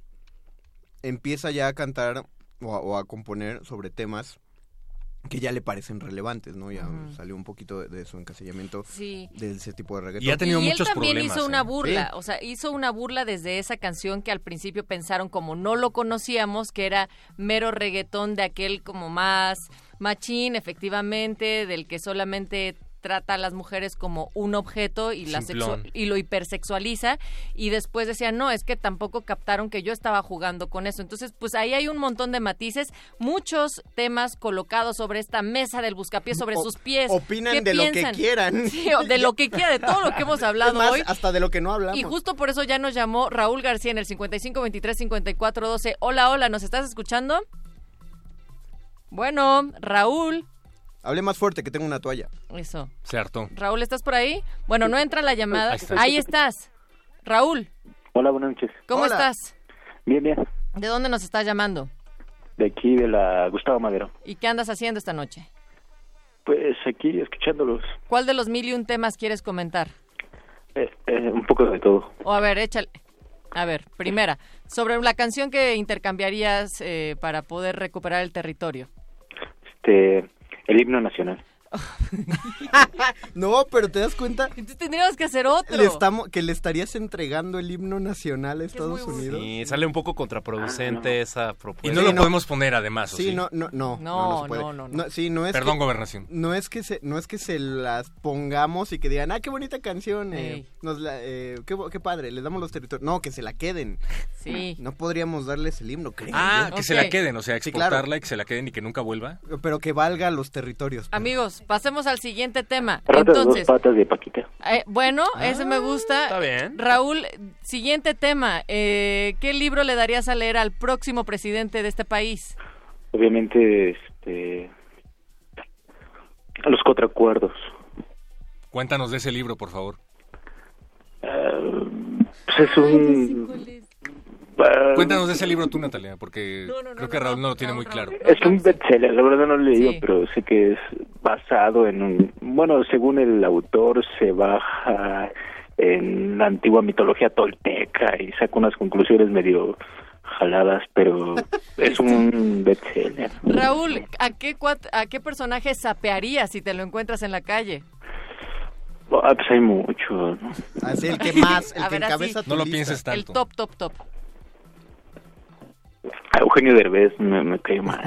empieza ya a cantar o a componer sobre temas que ya le parecen relevantes, ¿no? Ya salió un poquito de, su encasillamiento de ese tipo de reggaetón. Y ha tenido muchos él también hizo una ¿eh? burla, o sea, hizo una burla desde esa canción que al principio pensaron como no lo conocíamos, que era mero reggaetón de aquel como más machín, efectivamente, del que solamente trata a las mujeres como un objeto y, la y lo hipersexualiza y después decían, no, es que tampoco captaron que yo estaba jugando con eso. Entonces, pues ahí hay un montón de matices, muchos temas colocados sobre esta mesa del buscapiés, sobre O- sus pies. opinan ¿Qué de lo que piensan? quieran. Sí, o de lo que quieran, de todo lo que hemos hablado hoy. hasta de lo que no hablamos. Y justo por eso ya nos llamó Raúl García en el 55 23 54 12. Hola, hola, ¿nos estás escuchando? Bueno, Raúl. Hable más fuerte que tengo una toalla. Eso. Hartó. Raúl, ¿estás por ahí? Bueno, no entra la llamada. Ahí está. Ahí estás. Raúl, Hola, buenas noches. ¿cómo estás? Bien, bien. ¿De dónde nos estás llamando? De aquí, de la Gustavo Madero. ¿Y qué andas haciendo esta noche? Pues aquí, escuchándolos. ¿Cuál de los mil y un temas quieres comentar? Eh, eh, un poco de todo. O a ver, échale. A ver, primera, sobre la canción que intercambiarías eh, para poder recuperar el territorio. Este, el himno nacional. (laughs) no, pero te das cuenta Entonces tendríamos que hacer otro. le estamos, que le estarías entregando el himno nacional a Estados Unidos. Y sale un poco contraproducente esa propuesta. Y no Sí, lo no. podemos poner además, ¿o Sí, sí? no, no, no, No, no, no, no, no. sí, no es Perdón, que- gobernación. No es que se, no es que se las pongamos y que digan, ah, qué bonita canción, eh, Ey. nos la- eh, qué, padre, les damos los territorios. No, que se la queden. Sí. No podríamos darles el himno, creo. Ah, yo. que se la queden, o sea, Sí, claro. exportarla y que se la queden y que nunca vuelva. Pero que valga los territorios. Amigos, pasemos al siguiente tema. De dos Entonces, patas de Paquita. eh, bueno, ese me gusta. está bien. Raúl, siguiente tema. Eh, ¿Qué libro le darías a leer al próximo presidente de este país? Obviamente, este, los cuatro acuerdos. Cuéntanos de ese libro, por favor. Eh, pues es un... eh, Cuéntanos de ese libro tú, Natalia, porque creo que Raúl no lo tiene muy claro. Es un bestseller, la verdad no lo he leído, Sí. pero sé que es basado en un... Bueno, según el autor, se baja en la antigua mitología tolteca y saca unas conclusiones medio jaladas, pero (laughs) es un bestseller. Raúl, ¿a qué, cuat- ¿a qué personaje sapearías si te lo encuentras en la calle? Ah, pues hay mucho, ¿no? Así el que más, el (laughs) A que ver, así. encabeza tu No lo lista. pienses tanto. El top, top, top. A Eugenio Derbez me, me cae mal.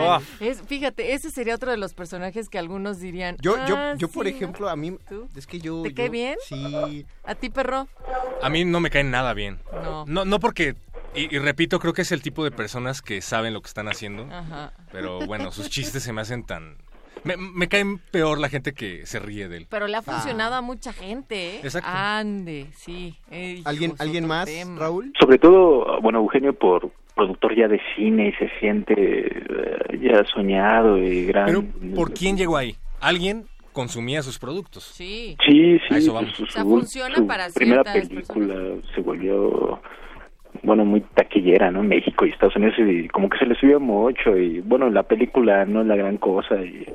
Ah, es, fíjate, ese sería otro de los personajes que algunos dirían. Yo, yo, "Ah, yo por sí, ejemplo, a mí, es que yo... ¿Te cae yo- bien? Sí. ¿A ti, perro? A mí no me caen nada bien. No. No, no porque, y, y repito, creo que es el tipo de personas que saben lo que están haciendo. Ajá. Pero bueno, sus chistes se me hacen tan... Me, me caen peor la gente que se ríe de él. Pero le ha funcionado a mucha gente, ¿eh? Exacto. Ande, sí. Ey, ¿Alguien, ¿alguien más, tema. Raúl? Sobre todo, bueno, Eugenio por productor ya de cine y se siente eh, ya soñado y gran... Pero, ¿por quién llegó ahí? Alguien consumía sus productos. Sí. Sí, sí, A eso vamos. su, O sea, su- funciona su para primera película se volvió, bueno, muy taquillera, ¿no? México y Estados Unidos y como que se le subió mucho y, bueno, la película no es la gran cosa y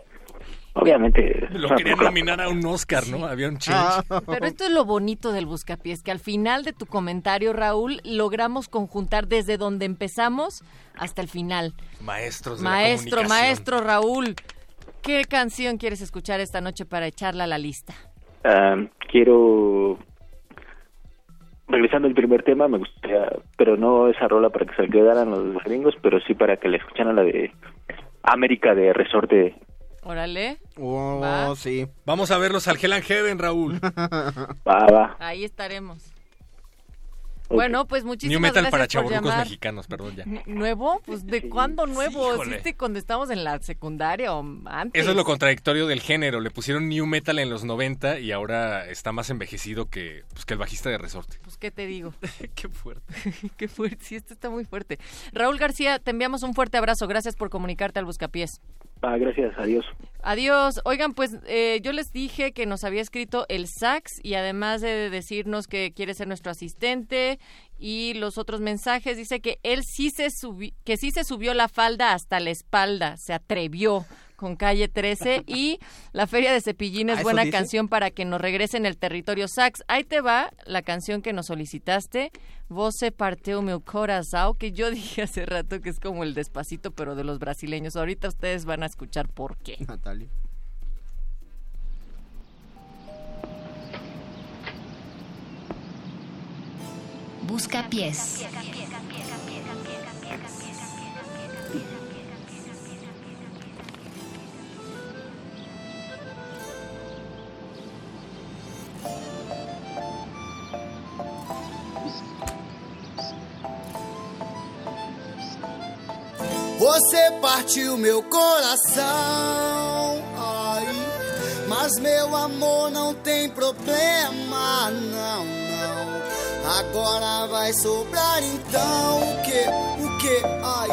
obviamente... Lo querían nominar a un Oscar, ¿no? Había un change. Ah. (laughs) Pero esto es lo bonito del Buscapiés, que al final de tu comentario, Raúl, logramos conjuntar desde donde empezamos hasta el final. Maestros de la Maestro, comunicación. maestro Raúl, ¿qué canción quieres escuchar esta noche para echarla a la lista? Ah, quiero regresando al primer tema me gustaría pero no esa rola para que se quedaran los gringos pero sí para que la escucharan la de América de Resorte Órale. Oh, Va. sí. Vamos a verlos al Hell and Heaven, Raúl. (laughs) va va Ahí estaremos. Bueno, pues muchísimas New Metal gracias para por chaburrucos llamar. mexicanos, perdón ya. ¿Nuevo? Pues ¿de cuándo nuevo? Híjole. ¿Existe cuando estábamos en la secundaria o antes? Eso es lo contradictorio del género. Le pusieron New Metal en los 90 y ahora está más envejecido que, pues, que el bajista de Resorte. Pues, ¿qué te digo? (laughs) Qué fuerte. (laughs) Qué fuerte, sí, esto está muy fuerte. Raúl García, te enviamos un fuerte abrazo. Gracias por comunicarte al Buscapiés. va gracias adiós Adiós. Oigan, pues eh, yo les dije que nos había escrito el Sax y además de decirnos que quiere ser nuestro asistente y los otros mensajes. Dice que él sí se subió, que sí se subió la falda hasta la espalda, se atrevió con calle 13 y la Feria de Cepillín ¿Ah, es eso buena dice? canción para que nos regresen el territorio Sax. Ahí te va la canción que nos solicitaste, Voce parteu meu corazón, que yo dije hace rato que es como el despacito pero de los brasileños. Ahorita ustedes van a escuchar por qué. (laughs) Natalia. Busca pies. Você partiu meu coração, ai, mas meu amor não tem problema, não, não. Agora vai sobrar então o que, o que, ai,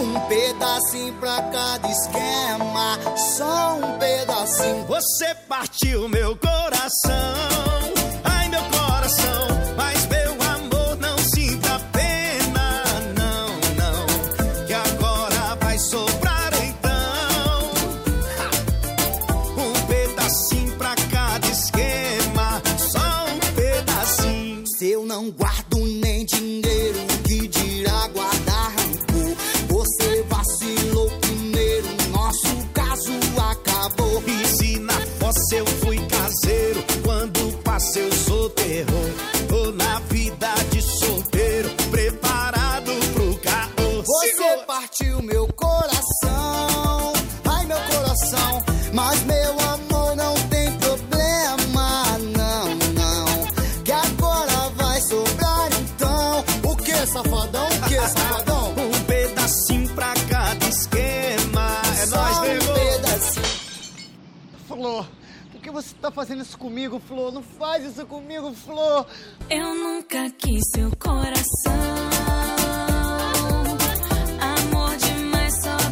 um pedacinho pra cada esquema, só um pedacinho. Você partiu meu coração. Você tá fazendo isso comigo, Flor? Não faz isso comigo, Flor. Eu nunca quis seu coração. Amor demais só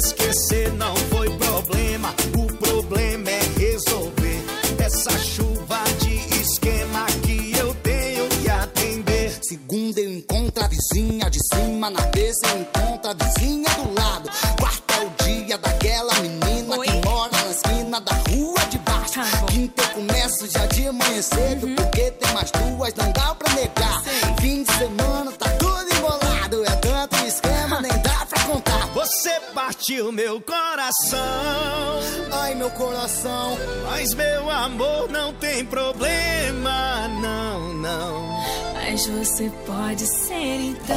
esquecer não foi problema, o problema é resolver essa chuva de esquema que eu tenho que atender. Segunda eu encontro a vizinha de cima, na terça eu encontro a vizinha do lado. Quarta é o dia daquela menina que mora na esquina da rua de baixo. Quinta eu começo já de manhã cedo, porque tem mais duas, não dá partiu meu coração, ai meu coração. Mas meu amor não tem problema, não, não. Mas você pode ser então.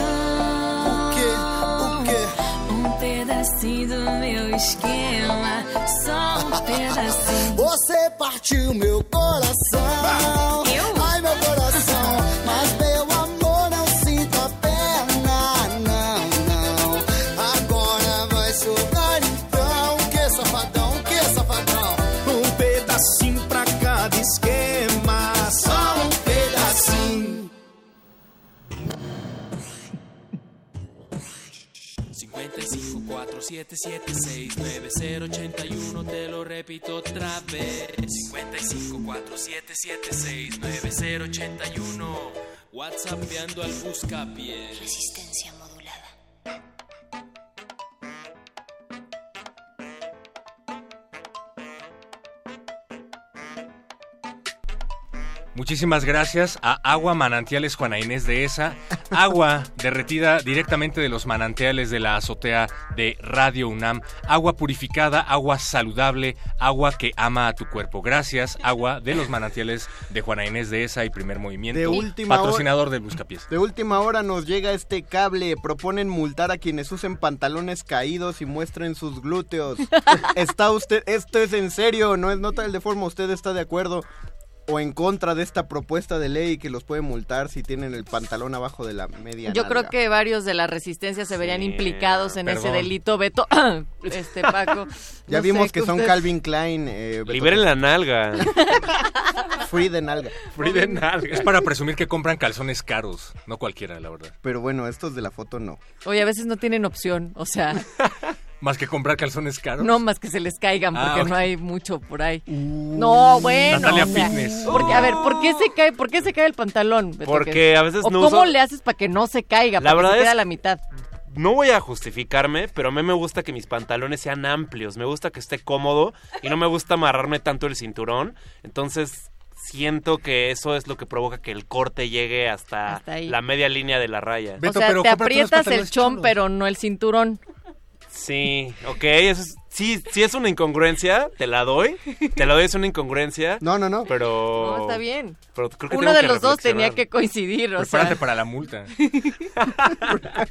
O quê? O quê? Um pedacinho do meu esquema. Só um pedacinho. Você partiu meu coração. 4776 9081 te lo repito otra vez. 55 4776 9081 Whatsappeando al buscapiés Resistencia modulada. Muchísimas gracias a Agua Manantiales Juana Inés de esa, agua derretida directamente de los manantiales de la azotea de Radio UNAM, agua purificada, agua saludable, agua que ama a tu cuerpo. Gracias, agua de los manantiales de Juana Inés de esa y Primer Movimiento, De última patrocinador del Buscapiés. De última hora nos llega este cable. Proponen multar a quienes usen pantalones caídos y muestren sus glúteos. (laughs) ¿Está usted, esto es en serio, no es nota del de forma, usted está de acuerdo o en contra de esta propuesta de ley que los puede multar si tienen el pantalón abajo de la media Yo creo que varios de la resistencia se verían implicados en ese delito, Beto. (laughs) (coughs) este, Paco. Ya no vimos que son Calvin Klein. Eh. Liberen la nalga. (laughs) Free de nalga. Free de nalga. Es para presumir que compran calzones caros, no cualquiera, la verdad. Pero bueno, estos de la foto no. Oye, a veces no tienen opción, o sea, (laughs) Más que comprar calzones caros. no más que se les caigan porque Ah, ok. no hay mucho por ahí. no, bueno. Natalia o sea, Fitness. Porque, a ver, ¿por qué se cae, por qué se cae el pantalón? Beto? Porque Que- a veces ¿O no cómo uso- le haces para que no se caiga? La para que verdad se quede es- a la mitad. No voy a justificarme, pero a mí me gusta que mis pantalones sean amplios, me gusta que esté cómodo y no me gusta amarrarme tanto el cinturón. Entonces siento que eso es lo que provoca que el corte llegue hasta, la media línea de la raya. o sea, te aprietas el chón, pero no el cinturón. Sí, ok, eso es- sí, sí es una incongruencia, te la doy. Te la doy, es una incongruencia. No, no, no. Pero. No, está bien. Pero creo que Uno de que los dos tenía que coincidir, o Prepárate sea. para la multa. (laughs)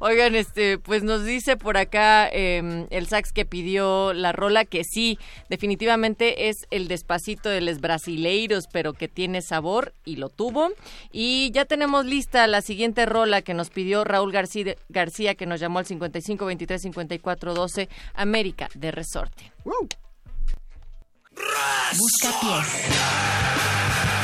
Oigan, este, pues nos dice por acá eh, el sax que pidió la rola que sí, definitivamente es el despacito de los brasileiros, pero que tiene sabor y lo tuvo. Y ya tenemos lista la siguiente rola que nos pidió Raúl García, García que nos llamó al 55 23 54 12, América de Resorte. Busca pies.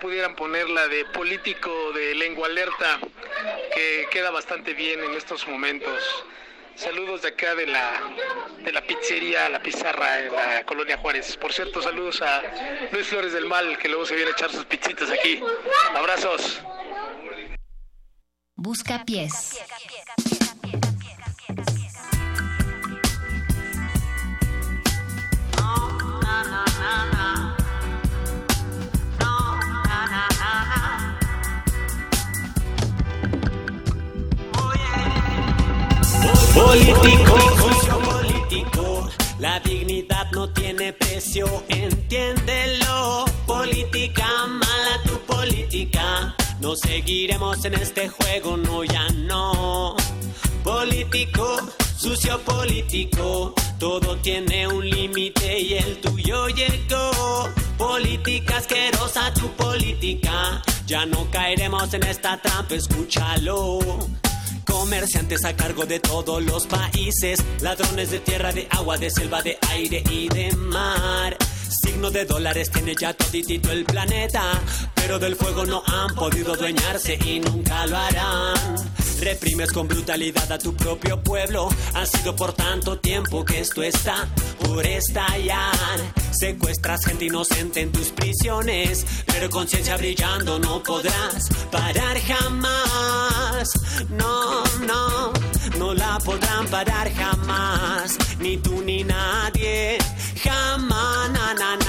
Pudieran poner la de político de lengua alerta, que queda bastante bien en estos momentos. Saludos de acá de la, de la pizzería La Pizarra en la colonia Juárez. Por cierto, saludos a Luis Flores del Mal, que luego se viene a echar sus pizzitas aquí. Abrazos. Busca pies. Político, sucio político, la dignidad no tiene precio, entiéndelo. Política, mala tu política, no seguiremos en este juego, no, ya no. Político, sucio político, todo tiene un límite y el tuyo llegó. Política asquerosa tu política, ya no caeremos en esta trampa, escúchalo. Comerciantes a cargo de todos los países, ladrones de tierra, de agua, de selva, de aire y de mar. Signo de dólares tiene ya toditito el planeta, pero del fuego no han podido dueñarse y nunca lo harán. Reprimes con brutalidad a tu propio pueblo, ha sido por tanto tiempo que esto está por estallar. Secuestras gente inocente en tus prisiones, pero conciencia brillando no podrás parar jamás. No, no, no la podrán parar jamás, ni tú ni nadie. Jamás, na,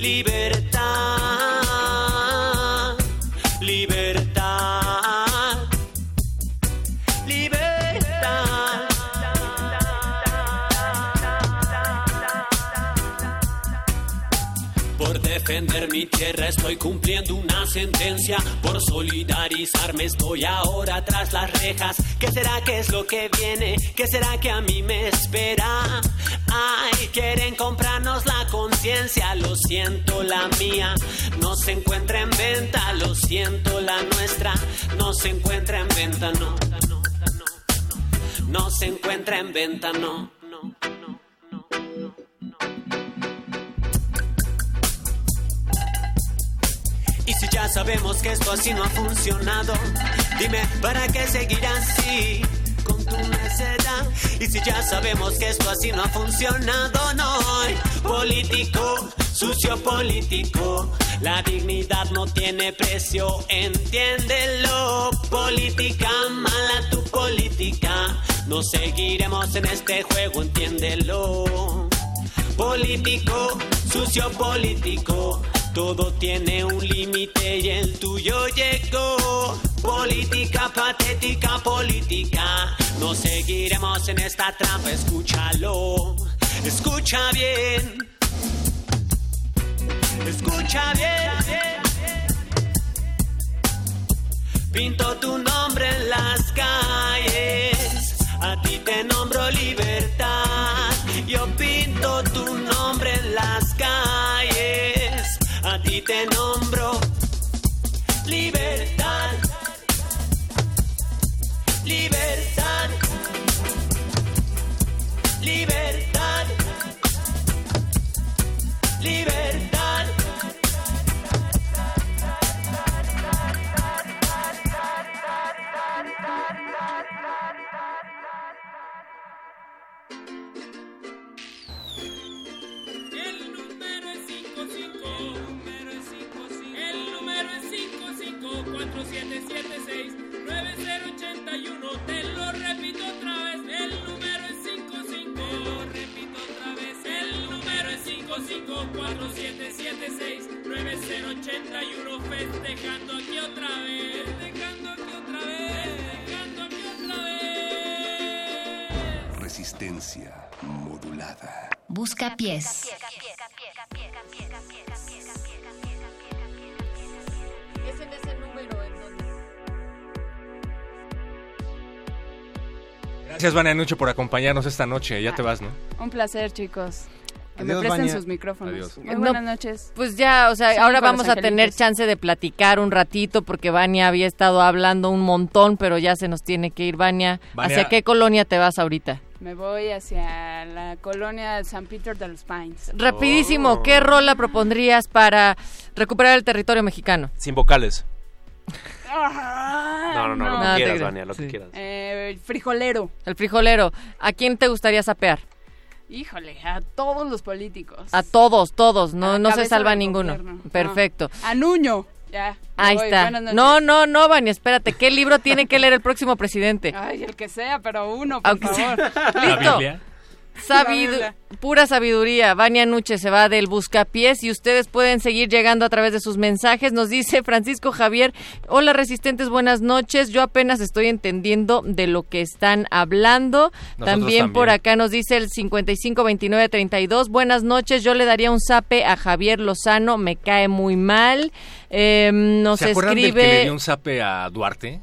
libertad, mi tierra estoy cumpliendo una sentencia. Por solidarizarme estoy ahora tras las rejas. ¿Qué será que es lo que viene? ¿Qué será que a mí me espera? Ay, quieren comprarnos la conciencia. Lo siento, la mía no se encuentra en venta. Lo siento, la nuestra no se encuentra en venta. No, no se encuentra en venta. No. Y sabemos que esto así no ha funcionado, dime, ¿para qué seguir así? Con tu necedad. Y si ya sabemos que esto así no ha funcionado, no político, sucio político. La dignidad no tiene precio, entiéndelo. Política, mala tu política. No seguiremos en este juego, entiéndelo. Político, sucio político. Todo tiene un límite y el tuyo llegó. Política patética, política. No seguiremos en esta trampa, escúchalo. Escucha bien. Escucha bien. Pinto tu nombre en las calles. A ti te nombro libertad. Yo pinto tu nombre en las calles. A ti te nombro libertad. Libertad. Libertad. Libertad. 9081. Te lo repito otra vez. El número es 55. Te lo repito otra vez. El número es 55 4776 9081. Festejando aquí otra vez. Festejando aquí otra vez. Festejando aquí otra vez. Resistencia modulada. Busca pies. Es Gracias, Vania Nucho, por acompañarnos esta noche. Ya te vas, ¿no? Un placer, chicos. Que Adiós, me presten Vania. sus micrófonos. Adiós. Muy No, buenas noches. Pues ya, o sea, Son ahora vamos a tener chance de platicar un ratito porque Vania había estado hablando un montón, pero ya se nos tiene que ir, Vania. Vania. ¿Hacia qué colonia te vas ahorita? Me voy hacia la colonia San Peter de los Pines. Rapidísimo, Oh. ¿qué rola propondrías para recuperar el territorio mexicano? Sin vocales. No, no, no, lo No, que quieras. Vania, lo que quieras. Eh, el frijolero. El frijolero. ¿A quién te gustaría sapear? Híjole, a todos los políticos. A todos, todos, no, no se salva ninguno. gobierno. No. Perfecto. A Nuño. Ya. Ahí voy. está. No, no, no, Vania, espérate. ¿Qué libro tiene que leer el próximo presidente? Ay, el que sea, pero uno, por Aunque sea- favor. (laughs) ¿Listo? Sabidu- pura sabiduría. Vania Nuche se va del Buscapiés y ustedes pueden seguir llegando a través de sus mensajes. Nos dice Francisco Javier, hola resistentes, buenas noches. Yo apenas estoy entendiendo de lo que están hablando. También, por acá nos dice el 552932, buenas noches. Yo le daría un zape a Javier Lozano, me cae muy mal. Eh, nos ¿Se acuerdan del escribe... que le dio un zape a Duarte?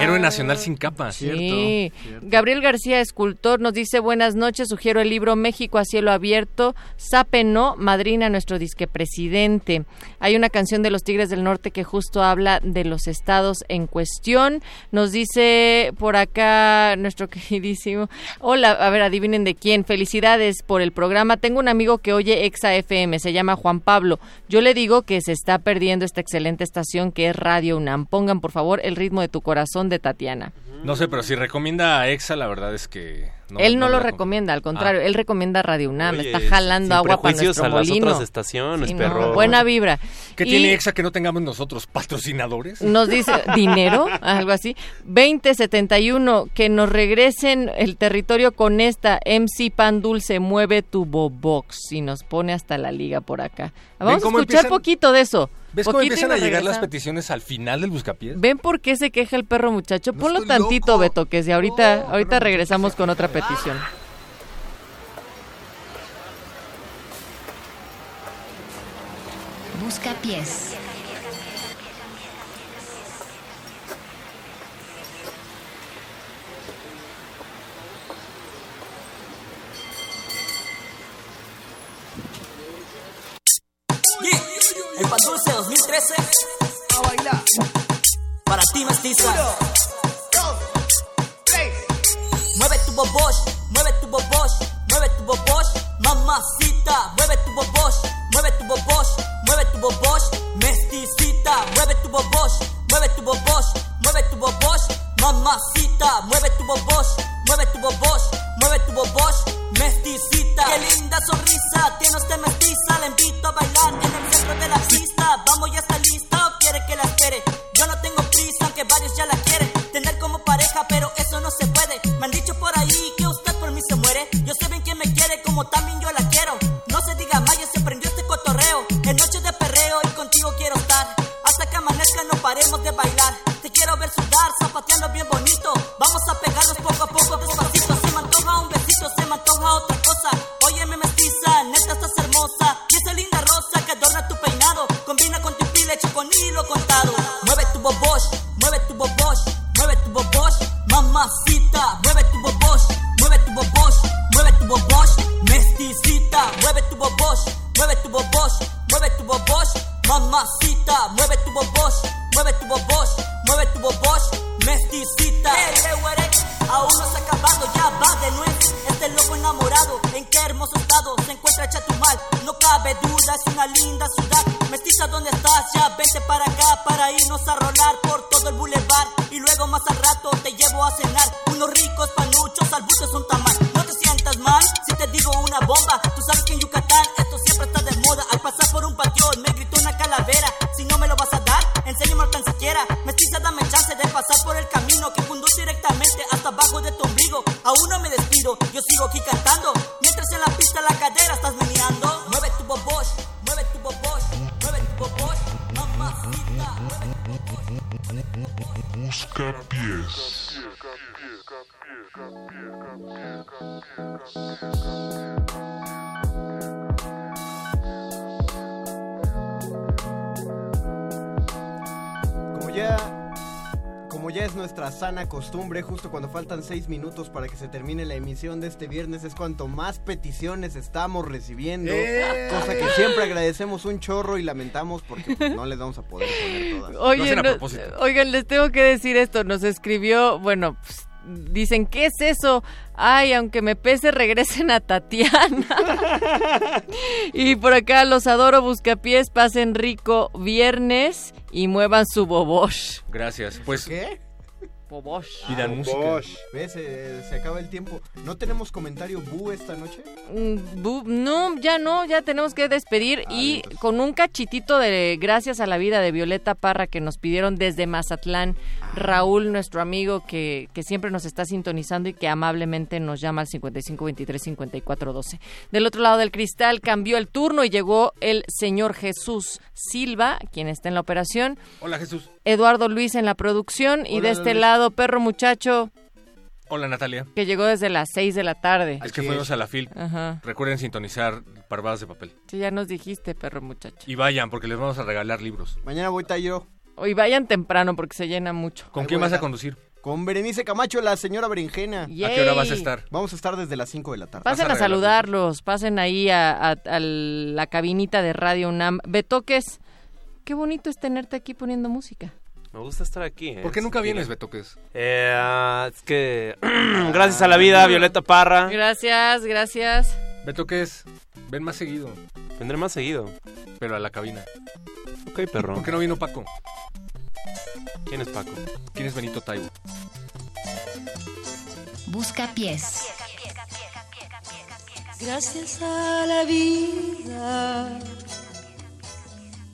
Héroe nacional sin capa. Sí. Gabriel García, escultor, nos dice buenas noches, sugiero el libro México a cielo abierto, Sape no, madrina nuestro disque presidente. Hay una canción de los Tigres del Norte que justo habla de los estados en cuestión. Nos dice por acá nuestro (laughs) queridísimo, hola, a ver, adivinen de quién, felicidades por el programa. Tengo un amigo que oye Exa FM, se llama Juan Pablo. Yo le digo que se está perdiendo esta excelente estación que es Radio UNAM. Pongan por favor el ritmo de tu corazón de Tatiana. No sé, pero si recomienda a EXA, la verdad es que... él no, lo recomienda, al contrario, él recomienda Radio UNAM, Oye, está jalando agua para nuestro a las molino. otras estaciones, Sí, no, perro. buena vibra. ¿Qué Y tiene EXA que no tengamos nosotros? ¿Patrocinadores? Nos dice (laughs) dinero, algo así. 2071, que nos regresen el territorio con esta MC Pan Dulce, mueve tu bobox. Y nos pone hasta la liga por acá. Vamos a escuchar empiezan- poquito de eso. ¿Ves cómo empiezan a llegar las peticiones al final del buscapiés? ¿Ven por qué se queja el perro muchacho? Ponlo tantito, Beto, que si ahorita, ahorita regresamos con otra petición. Busca pies. El Pan Dulce 2013. A bailar. Para ti, mestiza. Bobosh, mueve tu bobosh, mueve tu bobosh, mamacita. Mueve tu bobosh, mueve tu bobosh, mueve tu bobosh, mesticita. Mueve tu bobosh, mueve tu bobosh, mueve tu bobosh, mamacita. Mueve tu bobosh, mueve tu bobosh, mueve tu bobosh, mesticita. Qué linda sonrisa tiene usted mestiza. Le invito a bailar en el centro de la pista. Vamos, ya está lista o quiere que la espere. Yo no tengo prisa, aunque varios ya la quieren tener como pareja, pero eso no se puede. Me han dicho por ahí como también yo la quiero. No se diga más, ya se prendió este cotorreo. En noche de perreo y contigo quiero estar. Hasta que amanezca no paremos de bailar. Te quiero ver sudar, zapateando bien bonito. Vamos a pegarnos poco a poco, despacito. Se me antoja un besito, se me antoja otra mueve tu bobosh, mueve tu bobosh, mamacita. Mueve tu bobosh, mueve tu bobosh, mueve tu bobosh, mesticita. Hey, hey, güere, aún no se ha acabado, ya va de nuevo. Este loco enamorado, en qué hermoso estado se encuentra Chatumal. No cabe duda, es una linda ciudad. Mestiza, ¿dónde estás? Ya vente para acá para irnos a rolar por todo el bulevar. Y luego más al rato te llevo a cenar unos ricos panuchos, al buche son tamal. No te sientas mal si te digo una bomba. Tú sabes que en Yucatán Como ya, como ya es nuestra sana costumbre, justo cuando faltan seis minutos para que se termine la emisión de este viernes, es cuanto más peticiones estamos recibiendo. ¡Eh! Cosa que siempre agradecemos un chorro y lamentamos porque pues, no les vamos a poder poner todas. (laughs) Oye, no- oigan, les tengo que decir esto. Nos escribió, bueno, pues, dicen, ¿qué es eso? Ay, aunque me pese, regresen a Tatiana. (laughs) y por acá los adoro, buscapiés, pasen rico viernes y muevan su bobosh. Gracias. Pues Pobosh. Pidan Ah, música. Bosch. ¿Ves? Eh, se acaba el tiempo. ¿No tenemos comentario bu esta noche? Mm, bu- No, ya no, ya tenemos que despedir y con un cachitito de gracias a la vida de Violeta Parra que nos pidieron desde Mazatlán, Raúl, nuestro amigo que, que siempre nos está sintonizando y que amablemente nos llama al 55 23 54 12. Del otro lado del cristal cambió el turno y llegó el señor Jesús Silva, quien está en la operación, Hola Jesús. Eduardo Luis en la producción y de este Luis. lado Perro Muchacho Hola Natalia. que llegó desde las 6 de la tarde. Es que fuimos a la FIL. Ajá. Recuerden sintonizar Parvadas de Papel. Sí, ya nos dijiste, perro muchacho. Y vayan, porque les vamos a regalar libros. Mañana voy yo. Hoy vayan temprano porque se llena mucho. ¿Con Ahí quién voy a vas a conducir? Con Berenice Camacho, la señora Berenjena. ¿A qué hora vas a estar? Vamos a estar desde las 5 de la tarde. Pasen a saludarlos, pasen ahí a, a- a la cabinita de Radio UNAM. Betoques, qué bonito es tenerte aquí poniendo música. Me gusta estar aquí. ¿eh? ¿Por qué nunca Sí. vienes, Betoques? Eh, es que (clears throat) gracias a la vida, Violeta Parra. Gracias, gracias. Betoques, ven más seguido. Vendré más seguido. Pero a la cabina. Ok, perro. ¿Por qué no vino Paco? ¿Quién es Paco? ¿Quién es Benito Taibo? Busca pies. Gracias a la vida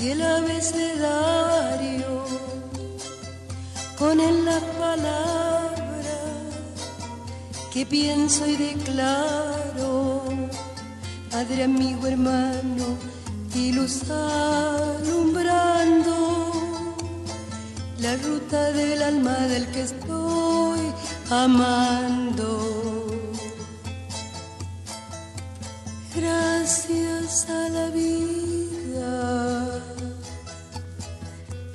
y el abecedario con él las palabras que pienso y declaro. Padre amigo hermano y alumbrando la ruta del alma del que estoy amando. Gracias a la vida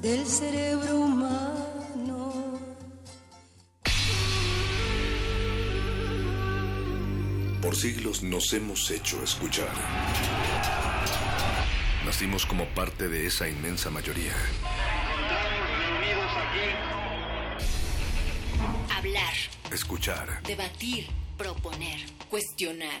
del cerebro humano. Por siglos nos hemos hecho escuchar. Nacimos como parte de esa inmensa mayoría. Hablar, Escuchar. debatir, proponer, cuestionar.